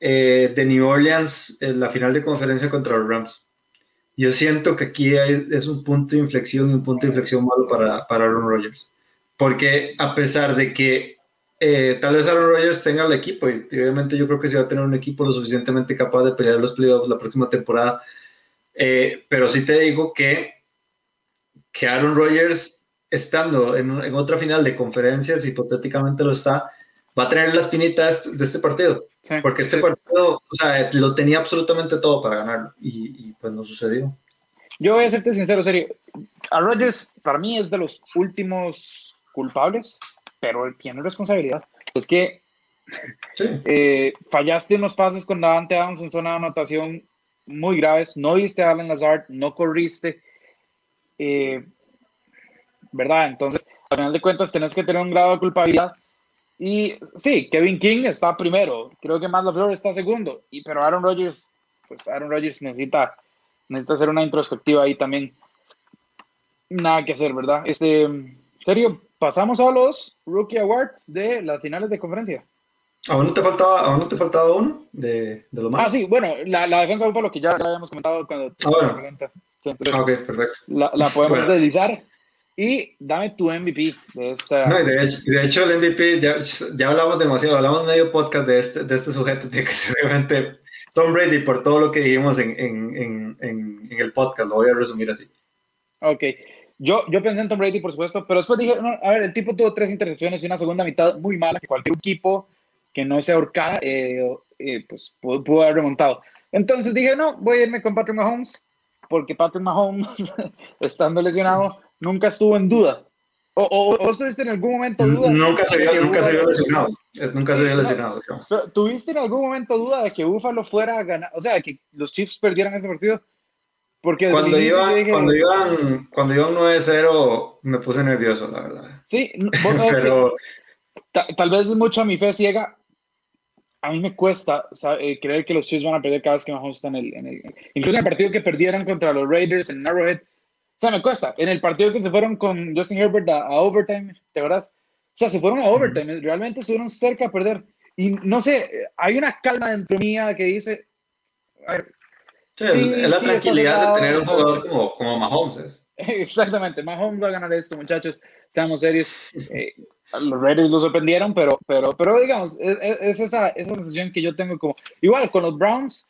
B: eh, de New Orleans en la final de conferencia contra los Rams. Yo siento que aquí es un punto de inflexión y un punto de inflexión malo para, para Aaron Rodgers. Porque a pesar de que eh, tal vez Aaron Rodgers tenga el equipo, y obviamente yo creo que sí va a tener un equipo lo suficientemente capaz de pelear los playoffs la próxima temporada, eh, pero sí te digo que, que Aaron Rodgers, estando en, en, otra final de conferencias, hipotéticamente lo está, va a tener la espinita de este, este partido. Sí, porque este sí. partido, o sea, lo tenía absolutamente todo para ganarlo y, y, pues no sucedió.
A: Yo voy a serte sincero, serio. A Rodgers, para mí, es de los últimos culpables, pero tiene responsabilidad. Es que sí. eh, fallaste unos pases con Davante Adams en zona de anotación muy graves, no viste a Alan Lazard, no corriste, eh, ¿verdad? Entonces, al final de cuentas, tenés que tener un grado de culpabilidad. Y sí, Kevin King está primero, creo que Matt LaFleur está segundo, y, pero Aaron Rodgers, pues Aaron Rodgers necesita, necesita hacer una introspectiva ahí también. Nada que hacer, ¿verdad? Este, serio, pasamos a los Rookie Awards de las finales de conferencia.
B: ¿Aún no te faltaba, aún no te faltaba uno de, de lo más?
A: Ah, sí, bueno, la, la defensa fue lo que ya, ya, habíamos comentado cuando...
B: Ah, bueno. Pregunta. Sí, entonces,
A: ah,
B: ok, perfecto.
A: La, la podemos bueno. deslizar. Y dame tu MVP de esta...
B: No, de hecho, de hecho el MVP, ya, ya hablamos demasiado, hablamos medio podcast de este, de este sujeto, tiene que ser realmente Tom Brady por todo lo que dijimos en, en, en, en, el podcast, lo voy a resumir así.
A: Ok, yo, yo pensé en Tom Brady, por supuesto, pero después dije, no, a ver, el tipo tuvo tres intercepciones y una segunda mitad muy mala, que cualquier equipo que no se ahorcara, eh, eh, pues pudo, pudo, haber remontado. Entonces dije, no, voy a irme con Patrick Mahomes, porque Patrick Mahomes, estando lesionado, nunca estuvo en duda. ¿O, o, o estuviste en algún momento duda?
B: Nunca se vio, nunca se vio lesionado. Nunca se vio lesionado.
A: ¿Tuviste en algún momento duda de que Buffalo fuera a ganar? O sea, de que los Chiefs perdieran ese partido.
B: Porque cuando, iba, dije, cuando iban, cuando iban 9-0 me puse nervioso, la verdad.
A: Sí, vos sabes pero... Que, tal vez mucho a mi fe ciega, a mí me cuesta sabe, creer que los Chiefs van a perder cada vez que Mahomes está en el, en el, Incluso en el partido que perdieron contra los Raiders en Arrowhead. Sea, me cuesta. En el partido que se fueron con Justin Herbert a, a overtime, ¿te acuerdas? O sea, se fueron a overtime. Realmente estuvieron cerca de perder. Y no sé, hay una calma dentro mía que dice... A ver,
B: sí, sí, es la sí, tranquilidad de tener un jugador como, como Mahomes. Es.
A: Exactamente. Mahomes va a ganar esto, muchachos. Seamos serios. Eh, los Raiders lo sorprendieron, pero, pero, pero digamos, es, es, esa, esa sensación que yo tengo como, igual con los Browns,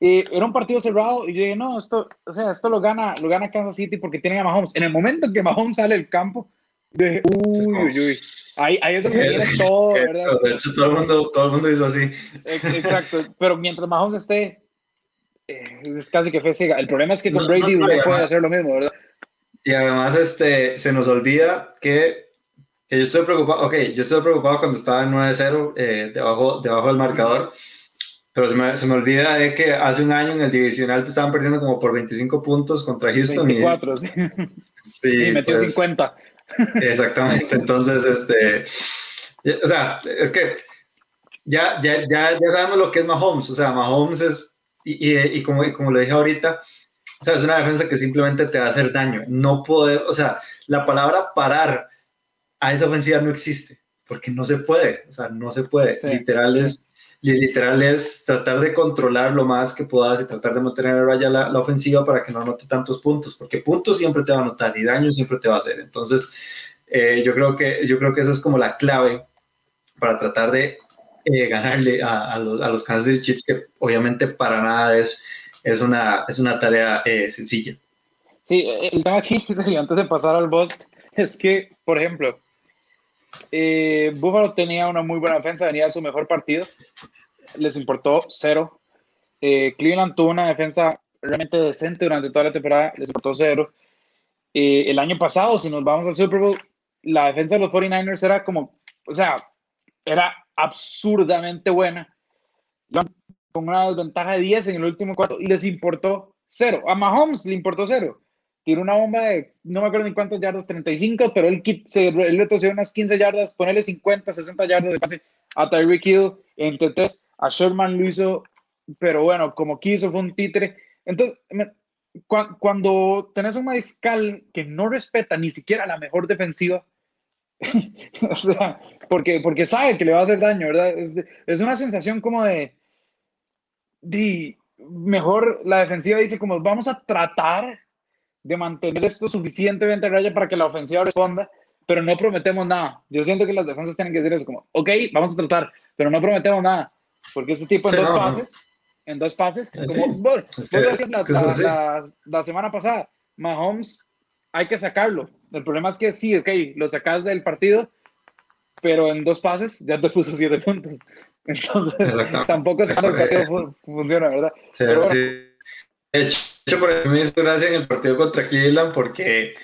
A: eh, era un partido cerrado y yo dije, no, esto, o sea, esto lo gana, lo gana Kansas City porque tienen a Mahomes. En el momento en que Mahomes sale del campo, dije, uy, uy, uy, ahí, ahí es donde viene todo, ¿verdad?
B: De hecho, todo el mundo, todo el mundo hizo así.
A: Exacto, pero mientras Mahomes esté, eh, es casi que fe ciega. El problema es que con no, Brady no, uno puede hacer lo mismo, ¿verdad?
B: Y además, este, se nos olvida que que yo estoy preocupado, ok, yo estoy preocupado cuando estaba en 9-0 eh, debajo, debajo del marcador, pero se me, se me, olvida de que hace un año en el divisional estaban perdiendo como por 25 puntos contra Houston.
A: 24,
B: y,
A: sí. sí. Y metió pues, 50.
B: Exactamente, entonces, este, o sea, es que ya, ya, ya, ya sabemos lo que es Mahomes, o sea, Mahomes es, y, y, y como, y como lo dije ahorita, o sea, es una defensa que simplemente te va a hacer daño, no puede, o sea, la palabra parar a esa ofensiva no existe, porque no se puede, o sea, no se puede. Sí. Literal, es, literal es tratar de controlar lo más que puedas y tratar de mantener a raya la, la, ofensiva para que no anote tantos puntos, porque puntos siempre te va a anotar y daño siempre te va a hacer. Entonces, eh, yo, creo que, yo creo que esa es como la clave para tratar de eh, ganarle a, a, los, a los Kansas City Chiefs, que obviamente para nada es, es, una, es una tarea eh, sencilla.
A: Sí, el tema aquí, antes de pasar al Bust, es que, por ejemplo, eh, Buffalo tenía una muy buena defensa, venía de su mejor partido, les importó cero. Eh, Cleveland tuvo una defensa realmente decente durante toda la temporada, les importó cero. Eh, el año pasado, si nos vamos al Super Bowl, la defensa de los 49ers era como, o sea, era absurdamente buena. Con una desventaja de 10 en el último cuarto y les importó cero. A Mahomes le importó cero tiró una bomba de, no me acuerdo ni cuántas yardas, 35, pero él, se, él retrocedió unas 15 yardas, ponerle 50, 60 yardas de pase a Tyreek Hill entre tres. a Sherman lo hizo, pero bueno, como quiso, fue un títere. Entonces, cuando tenés un mariscal que no respeta ni siquiera la mejor defensiva, o sea, porque, porque sabe que le va a hacer daño, ¿verdad? Es, una sensación como de, mejor la defensiva dice como vamos a tratar de mantener esto suficientemente raya para que la ofensiva responda, pero no prometemos nada. Yo siento que las defensas tienen que decir eso como, ok, vamos a tratar, pero no prometemos nada, porque ese tipo en dos pases, en dos pases, como la semana pasada, Mahomes hay que sacarlo, el problema es que sí, ok, lo sacas del partido, pero en dos pases ya te puso siete puntos. Entonces, tampoco es que el partido funciona, ¿verdad? Sí, sí.
B: De hecho, por mí me hizo gracia en el partido contra Cleveland porque,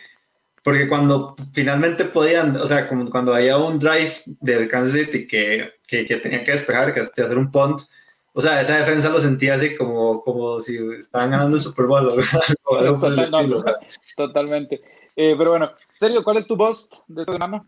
B: porque cuando finalmente podían, o sea, como cuando había un drive del Kansas City que, que, que tenían que despejar, que hacer un punt, o sea, esa defensa lo sentía así como, como si estaban ganando el Super Bowl o algo, por el estilo.
A: Totalmente. Eh, pero bueno, Sergio, ¿cuál es tu post de esta semana?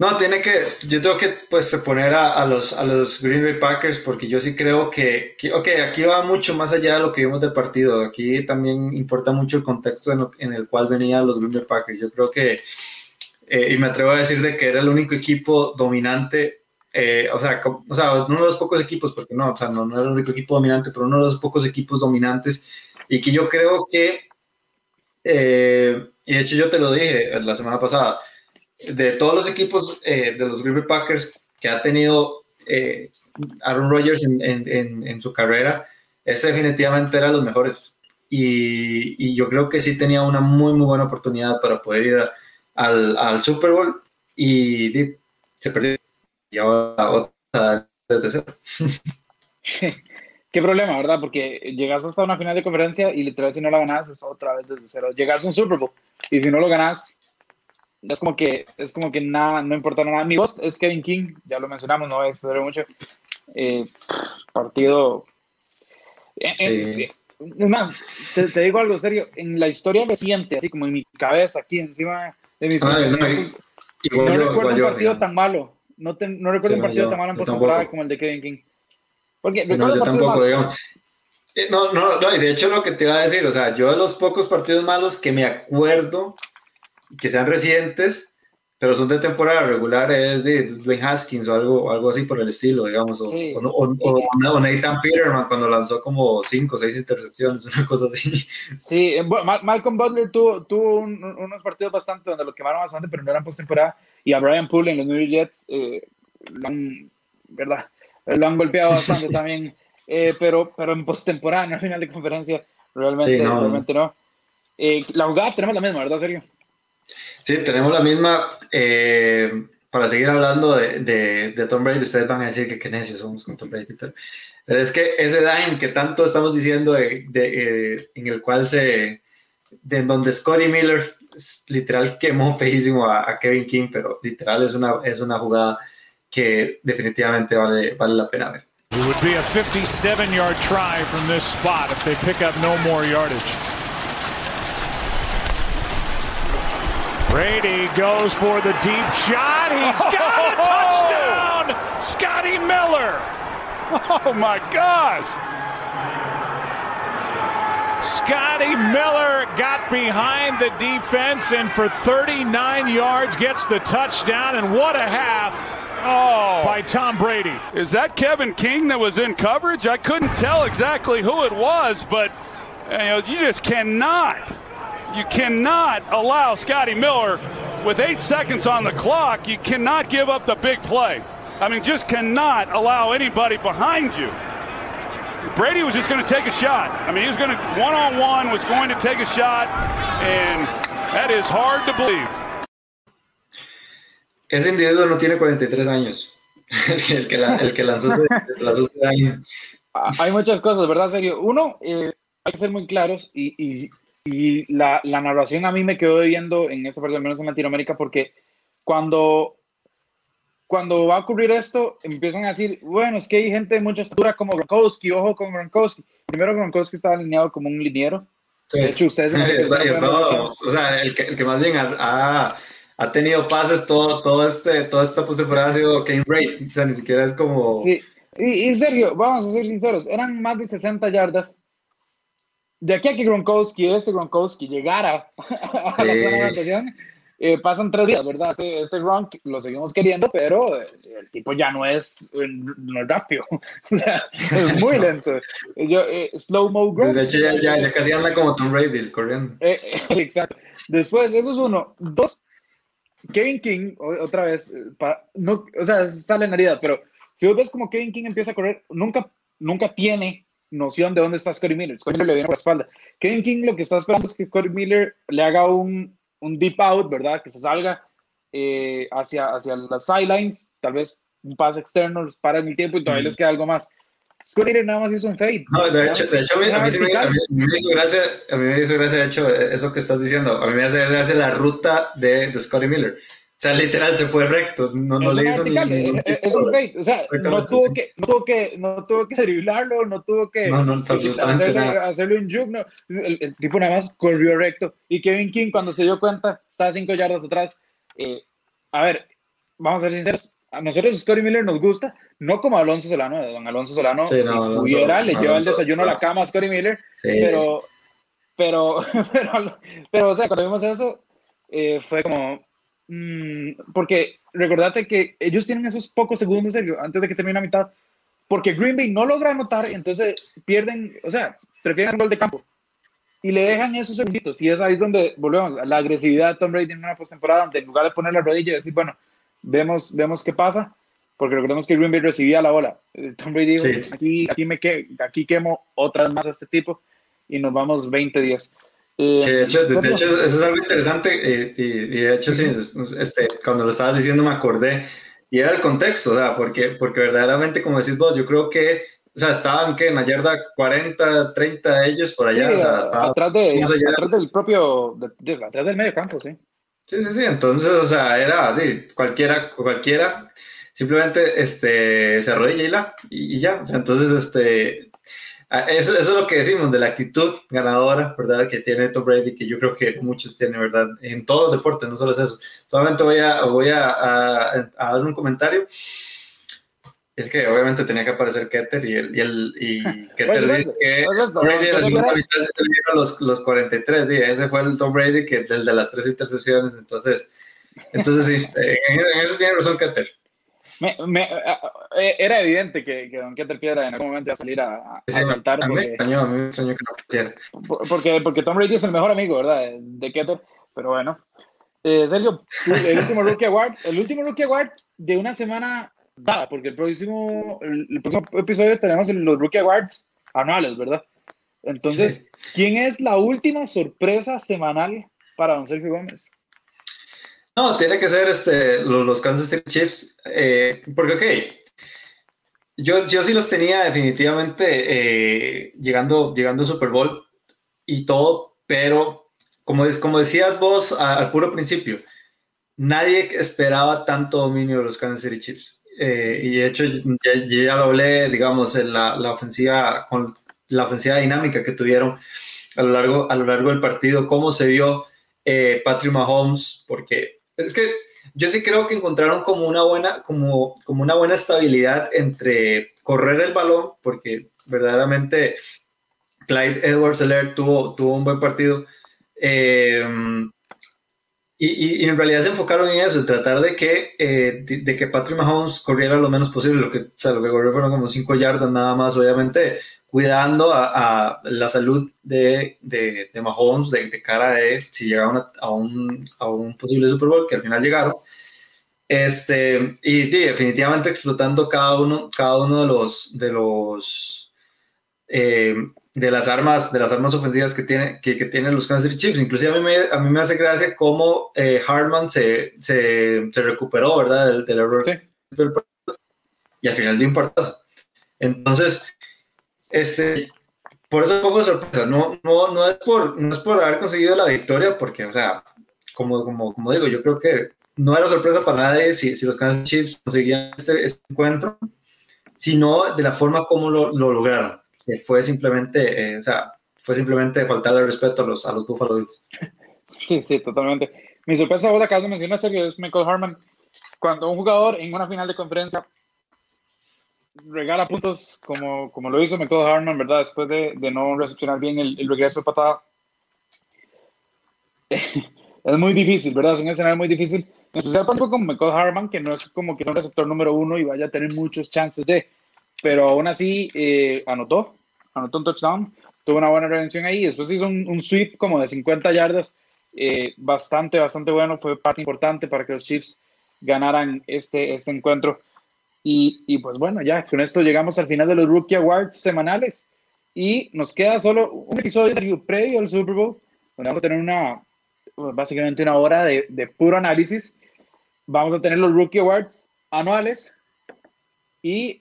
B: No, tiene que, yo tengo que pues poner a, a, los, a los Green Bay Packers porque yo sí creo que, que, ok, aquí va mucho más allá de lo que vimos del partido, aquí también importa mucho el contexto en, en el cual venían los Green Bay Packers. Yo creo que, eh, y me atrevo a decir de que era el único equipo dominante, eh, o, sea, o sea, uno de los pocos equipos, porque no, o sea, no, no era el único equipo dominante, pero uno de los pocos equipos dominantes y que yo creo que eh, y de hecho yo te lo dije la semana pasada, de todos los equipos eh, de los Green Bay Packers que ha tenido eh, Aaron Rodgers en, en, en, su carrera, ese definitivamente era los mejores. Y, y, yo creo que sí tenía una muy, muy buena oportunidad para poder ir al, al, Super Bowl y, se perdió. Y ahora otra desde cero.
A: qué problema, ¿verdad? Porque llegas hasta una final de conferencia y literalmente si no la ganas es otra vez desde cero. Llegas a un Super Bowl y si no lo ganas es como que es como que nada, no importa nada. Mi voz es Kevin King, ya lo mencionamos, no extender mucho. Eh, partido. Eh, eh, es más, te, digo algo serio, en la historia reciente, así como en mi cabeza, aquí encima de mis. no, recuerdo un partido tan malo. No, no recuerdo un partido tan malo en postemporada como el de Kevin King.
B: Porque no, yo tampoco, digamos. Eh, no, no, no, y de hecho lo que te iba a decir, o sea, yo de los pocos partidos malos que me acuerdo, que sean recientes, pero son de temporada regular, es de Dwayne Haskins o algo, algo así por el estilo, digamos, o, o, Nathan Peterman cuando lanzó como 5 o 6 intercepciones, una cosa así.
A: Sí, eh, Malcolm Butler tuvo, tuvo unos partidos bastante donde lo quemaron bastante, pero no eran postemporada, y a Brian Poole en los New Jets, eh, ¿verdad? lo han golpeado bastante también, eh, pero, pero en postemporada, no en final de conferencia, realmente no. Realmente no. Eh, la jugada tenemos la misma, ¿verdad, Sergio?
B: Sí, tenemos la misma. Eh, para seguir hablando de, de, Tom Brady, ustedes van a decir que qué necios somos con Tom Brady. Pero, es que ese dime que tanto estamos diciendo, de, en el cual se. de donde Scotty Miller literal quemó feísimo a, a, Kevin King, pero literal es una, es una jugada que definitivamente vale, vale la pena ver.
C: It would be a 57-yard try from this spot if they pick up no more yardage. Brady goes for the deep shot. He's got a touchdown! Scotty Miller. Oh my gosh. Scotty Miller got behind the defense and for 39 yards gets the touchdown. And what a half Oh. By Tom Brady.
D: Is that Kevin King that was in coverage? I couldn't tell exactly who it was, but you, know, you just cannot, you cannot allow Scotty Miller with eight seconds on the clock. You cannot give up the big play. I mean, just cannot allow anybody behind you. Brady was just going to take a shot. I mean, he was going to one on one was going to take a shot, and that is hard to believe.
B: ese individuo no tiene 43 años. el, que el que lanzó ese, año.
A: Ah, hay muchas cosas, ¿verdad? Serio. Uno, eh, hay que ser muy claros y, y, y la, la, narración a mí me quedó viendo en esta parte, al menos en Latinoamérica, porque cuando, cuando va a ocurrir esto, empiezan a decir, bueno, es que hay gente de mucha estatura como Gronkowski, ojo con Gronkowski. Primero, Gronkowski estaba alineado como un liniero. De hecho, ustedes...
B: o sea, el que, el que más bien ha ha tenido pases todo, todo este, toda esta postemporada ha sido Kane Ray. O sea, ni siquiera es como.
A: Sí, Y, y Sergio, vamos a ser sinceros, eran más de 60 yardas. De aquí a que Gronkowski, este Gronkowski, llegara a la zona de anotación, eh, pasan tres días, ¿verdad? Este, este Gronk lo seguimos queriendo, pero el tipo ya no es, no es rápido. o sea, es muy lento. Yo, eh, slow mo Gronk.
B: De hecho, ya, ya, ya, casi anda como Tom Brady corriendo.
A: Eh, exacto. Después, eso es uno. Dos, Kevin King, otra vez, para, no, o sea, sale en herida, pero si vos ves como Kevin King empieza a correr, nunca, nunca tiene noción de dónde está Scotty Miller. Scotty Miller le viene por la espalda. Kevin King lo que está esperando es que Scotty Miller le haga un, un deep out, ¿verdad? Que se salga eh, hacia, hacia las sidelines, tal vez un pase externo, los para en el tiempo y todavía les queda algo más. Scotty Miller nada más hizo un fade.
B: No, de hecho, de hecho a, mí, a, mí sí me, a, mí, me, hizo gracia, a mí me hizo gracia, de hecho, eso que estás diciendo. A mí me hace gracia la ruta de, de Scotty Miller. O sea, literal, se fue recto, no, no le hizo ni,
A: ni es, es un fake, o sea, no tuvo, que, no, tuvo que, no tuvo que driblarlo, no tuvo que
B: no, no,
A: hacerle, hacerle, un juke, no. El, el, tipo nada más corrió recto. Y Kevin King, cuando se dio cuenta, estaba cinco yardas atrás. Eh, a ver, vamos a ser sinceros, a nosotros Scotty Miller nos gusta, no como Alonso Solano, don Alonso Solano,
B: sí,
A: si
B: no,
A: pudiera,
B: Alonso,
A: le lleva el
B: Alonso,
A: desayuno
B: no.
A: a la cama a Scotty Miller,
B: Sí.
A: pero, pero, pero, pero, o sea, cuando vimos eso, eh, fue como, mmm, porque recordate que ellos tienen esos pocos segundos, Sergio, antes de que termine la mitad, porque Green Bay no logra anotar, entonces pierden, o sea, prefieren un gol de campo y le dejan esos segunditos. Y es ahí donde volvemos a la agresividad de Tom Brady en una postemporada, donde en lugar de poner la rodilla y decir, bueno, vemos, vemos qué pasa, porque recordemos que Green Bay recibía la bola. Eh, Tom Brady dijo,
B: Sí.
A: aquí, aquí, me que, aquí quemo otras más a este tipo y nos vamos 20-10. Eh,
B: Sí, de hecho, de, de hecho, eso es algo interesante eh, y, y de hecho, sí, es- este, cuando lo estabas diciendo me acordé y era el contexto, ¿verdad? Porque, porque verdaderamente, como decís vos, yo creo que, o sea, estaban que en la yarda 40, 30 de ellos por allá,
A: sí,
B: o sea, estaban
A: atrás, de, atrás del propio, de- atrás del medio campo, sí.
B: Sí, sí, sí, entonces, o sea, era así, cualquiera, cualquiera, simplemente, este, se arrodilla y la, y, y ya, o sea, entonces, este, eso, eso es lo que decimos de la actitud ganadora, ¿verdad? Que tiene Tom Brady, que yo creo que muchos tienen, ¿verdad? En todos los deportes, no solo es eso. Solamente voy a, voy a, a- a dar un comentario. Es que obviamente tenía que aparecer Keter y, el, y, el, y Keter dice que
A: pues, pues,
B: Brady en la segunda mitad se le dieron los, los 43, sí, ese fue el Tom Brady que el de las tres intercepciones, entonces, entonces sí, en, en eso tiene razón Keter.
A: Me, me, a- a- era evidente que, que Don Keter Piedra en algún momento iba a salir a, a- a
B: Sí,
A: saltar
B: a mí
A: porque,
B: extrañó, a mí me extrañó que no quisiera.
A: porque, porque Tom Brady es el mejor amigo, ¿verdad? De, Keter, pero bueno. Eh, Sergio, el último Rookie Award, el último Rookie Award de una semana dada, porque el próximo, el, el próximo episodio tenemos los Rookie Awards anuales, ¿verdad? Entonces, ¿quién es la última sorpresa semanal para Don Sergio Gómez?
B: No, tiene que ser este, los, los Kansas City Chiefs, eh, porque, ok, yo, sí los tenía definitivamente eh, llegando, llegando al Super Bowl y todo, pero como, decías vos al puro principio, nadie esperaba tanto dominio de los Kansas City Chiefs. Eh, y de hecho, ya, ya lo hablé, digamos, en la, ofensiva, la ofensiva dinámica que tuvieron a lo largo, a lo largo del partido, cómo se vio Patrick Mahomes, porque es que yo sí creo que encontraron como una buena, como, como una buena estabilidad entre correr el balón, porque verdaderamente Clyde Edwards Helaire tuvo, tuvo un buen partido. eh, y, y- y en realidad se enfocaron en eso, en tratar de que, eh, de, de que Patrick Mahomes corriera lo menos posible. Lo que, o sea, lo que corrió fueron como 5 yardas nada más, obviamente cuidando a, a la salud de, de, de Mahomes de, de, cara de si llegaban a, a, un, a un posible Super Bowl, que al final llegaron. Este, y definitivamente explotando cada uno, cada uno de los, de los eh, de las armas, de las armas ofensivas que, tiene, que, que tienen los Kansas City Chiefs. Inclusive a mí me, a mí me hace gracia cómo eh, Hartman se, se, se, recuperó, ¿verdad? Del, del error
A: Sí.
B: y al final dio un partidazo. Entonces, este, por eso es un poco sorpresa. No, no, no, es por, no es por haber conseguido la victoria, porque, o sea, como, como, como digo, yo creo que no era sorpresa para nadie si, si los Kansas Chiefs conseguían este, este, encuentro, sino de la forma como lo, lo lograron. Que fue simplemente, eh, o sea, fue simplemente faltarle respeto a los, a los Buffalo Bills.
A: Sí, sí, totalmente. Mi sorpresa ahora acabas de mencionar, que es Michael Harman. Cuando un jugador en una final de conferencia regala puntos como, como lo hizo Michael Harman, ¿verdad? Después de, de no recepcionar bien el, el, regreso de patada. es muy difícil, ¿verdad? Es un escenario muy difícil. En especial para como Michael Harman, que no es como que sea un receptor número uno y vaya a tener muchos chances de. Pero aún así eh, anotó, anotó un touchdown, tuvo una buena redención ahí. Después hizo un, un sweep como de 50 yardas, eh, bastante, bastante bueno. Fue parte importante para que los Chiefs ganaran este, este encuentro. Y, y, pues bueno, ya con esto llegamos al final de los Rookie Awards semanales y nos queda solo un episodio previo al Super Bowl, donde vamos a tener una, básicamente una hora de, de puro análisis. Vamos a tener los Rookie Awards anuales y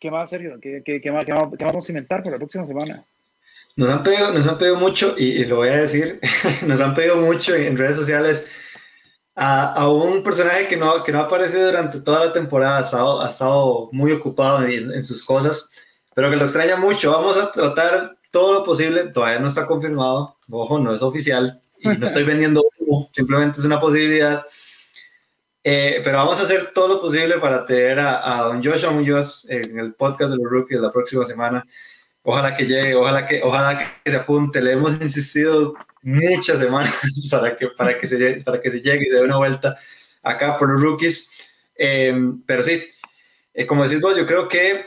A: ¿qué más, Sergio? ¿Qué, qué, qué, más, qué, más, vamos a inventar para la próxima semana?
B: Nos han pedido, nos han pedido mucho, y, y lo voy a decir, nos han pedido mucho en redes sociales a, a, un personaje que no, que no ha aparecido durante toda la temporada, ha estado, ha estado muy ocupado en, en, sus cosas, pero que lo extraña mucho. Vamos a tratar todo lo posible, todavía no está confirmado, ojo, no es oficial, y no estoy vendiendo humo, simplemente es una posibilidad. Eh, pero vamos a hacer todo lo posible para tener a, a don Joshua Muñoz en el podcast de los rookies la próxima semana. Ojalá que llegue, ojalá que, ojalá que se apunte. Le hemos insistido muchas semanas para que, para que, se, para que se llegue y se dé una vuelta acá por los rookies. Eh, pero sí, eh, como decís vos, yo creo que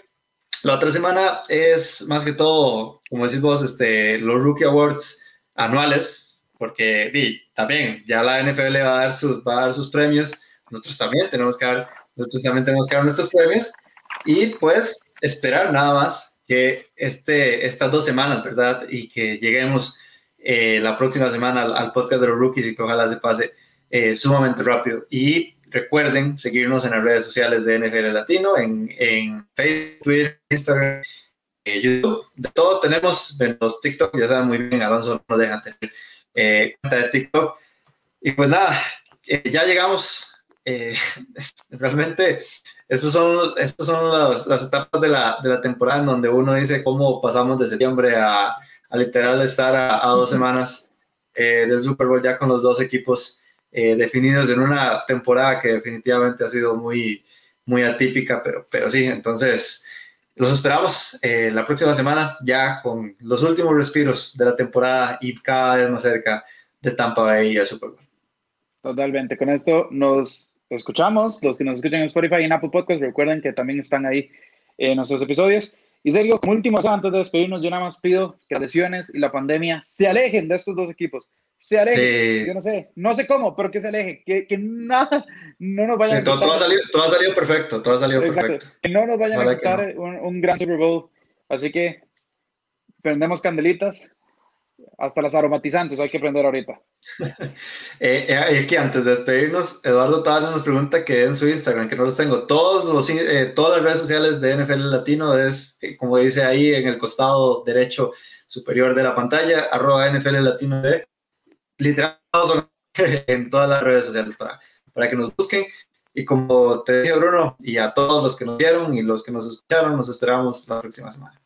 B: la otra semana es más que todo, como decís vos, este, los Rookie Awards anuales, porque di, también ya la NFL va a, dar sus, va a dar sus premios, nosotros también tenemos que dar, nosotros también tenemos que dar nuestros premios y pues esperar nada más que este, estas dos semanas, ¿verdad? Y que lleguemos eh, la próxima semana al, al, podcast de los rookies y que ojalá se pase eh, sumamente rápido. Y recuerden seguirnos en las redes sociales de NFL Latino, en, en Facebook, Twitter, Instagram, eh, YouTube. De todo tenemos en los TikTok, ya saben muy bien, Alonso no nos deja tener eh, cuenta de TikTok. Y pues nada, eh, ya llegamos. realmente, estas son, estos son las, las etapas de la, de la temporada en donde uno dice cómo pasamos de septiembre a, a literal estar a, a dos semanas eh, del Super Bowl ya con los dos equipos eh, definidos en una temporada que definitivamente ha sido muy, muy atípica, pero, pero sí, entonces los esperamos eh, la próxima semana ya con los últimos respiros de la temporada y cada vez más cerca de Tampa Bay y el Super Bowl.
A: Totalmente, con esto nos escuchamos, los que nos escuchan en Spotify y en Apple Podcast, recuerden que también están ahí en nuestros episodios. Y Sergio, como último, antes de despedirnos, yo nada más pido que las lesiones y la pandemia se alejen de estos dos equipos. Se alejen. Sí. Yo no sé, no sé cómo, pero que se alejen. Que, que nada, no nos vayan
B: sí, todo, a todo, ha salido, todo ha salido perfecto. Todo ha salido Exacto. perfecto.
A: Que no nos vayan Para a quitar no. un, un, gran Super Bowl. Así que prendemos candelitas. Hasta las aromatizantes hay que prender ahorita.
B: eh, eh, aquí antes de despedirnos, Eduardo Tabla nos pregunta que en su Instagram, que no los tengo, todos los, eh, todas las redes sociales de NFL Latino es, eh, como dice ahí en el costado derecho superior de la pantalla, arroba NFL Latino de literal en todas las redes sociales para, para que nos busquen. Y como te dije, Bruno, y a todos los que nos vieron y los que nos escucharon, nos esperamos la próxima semana.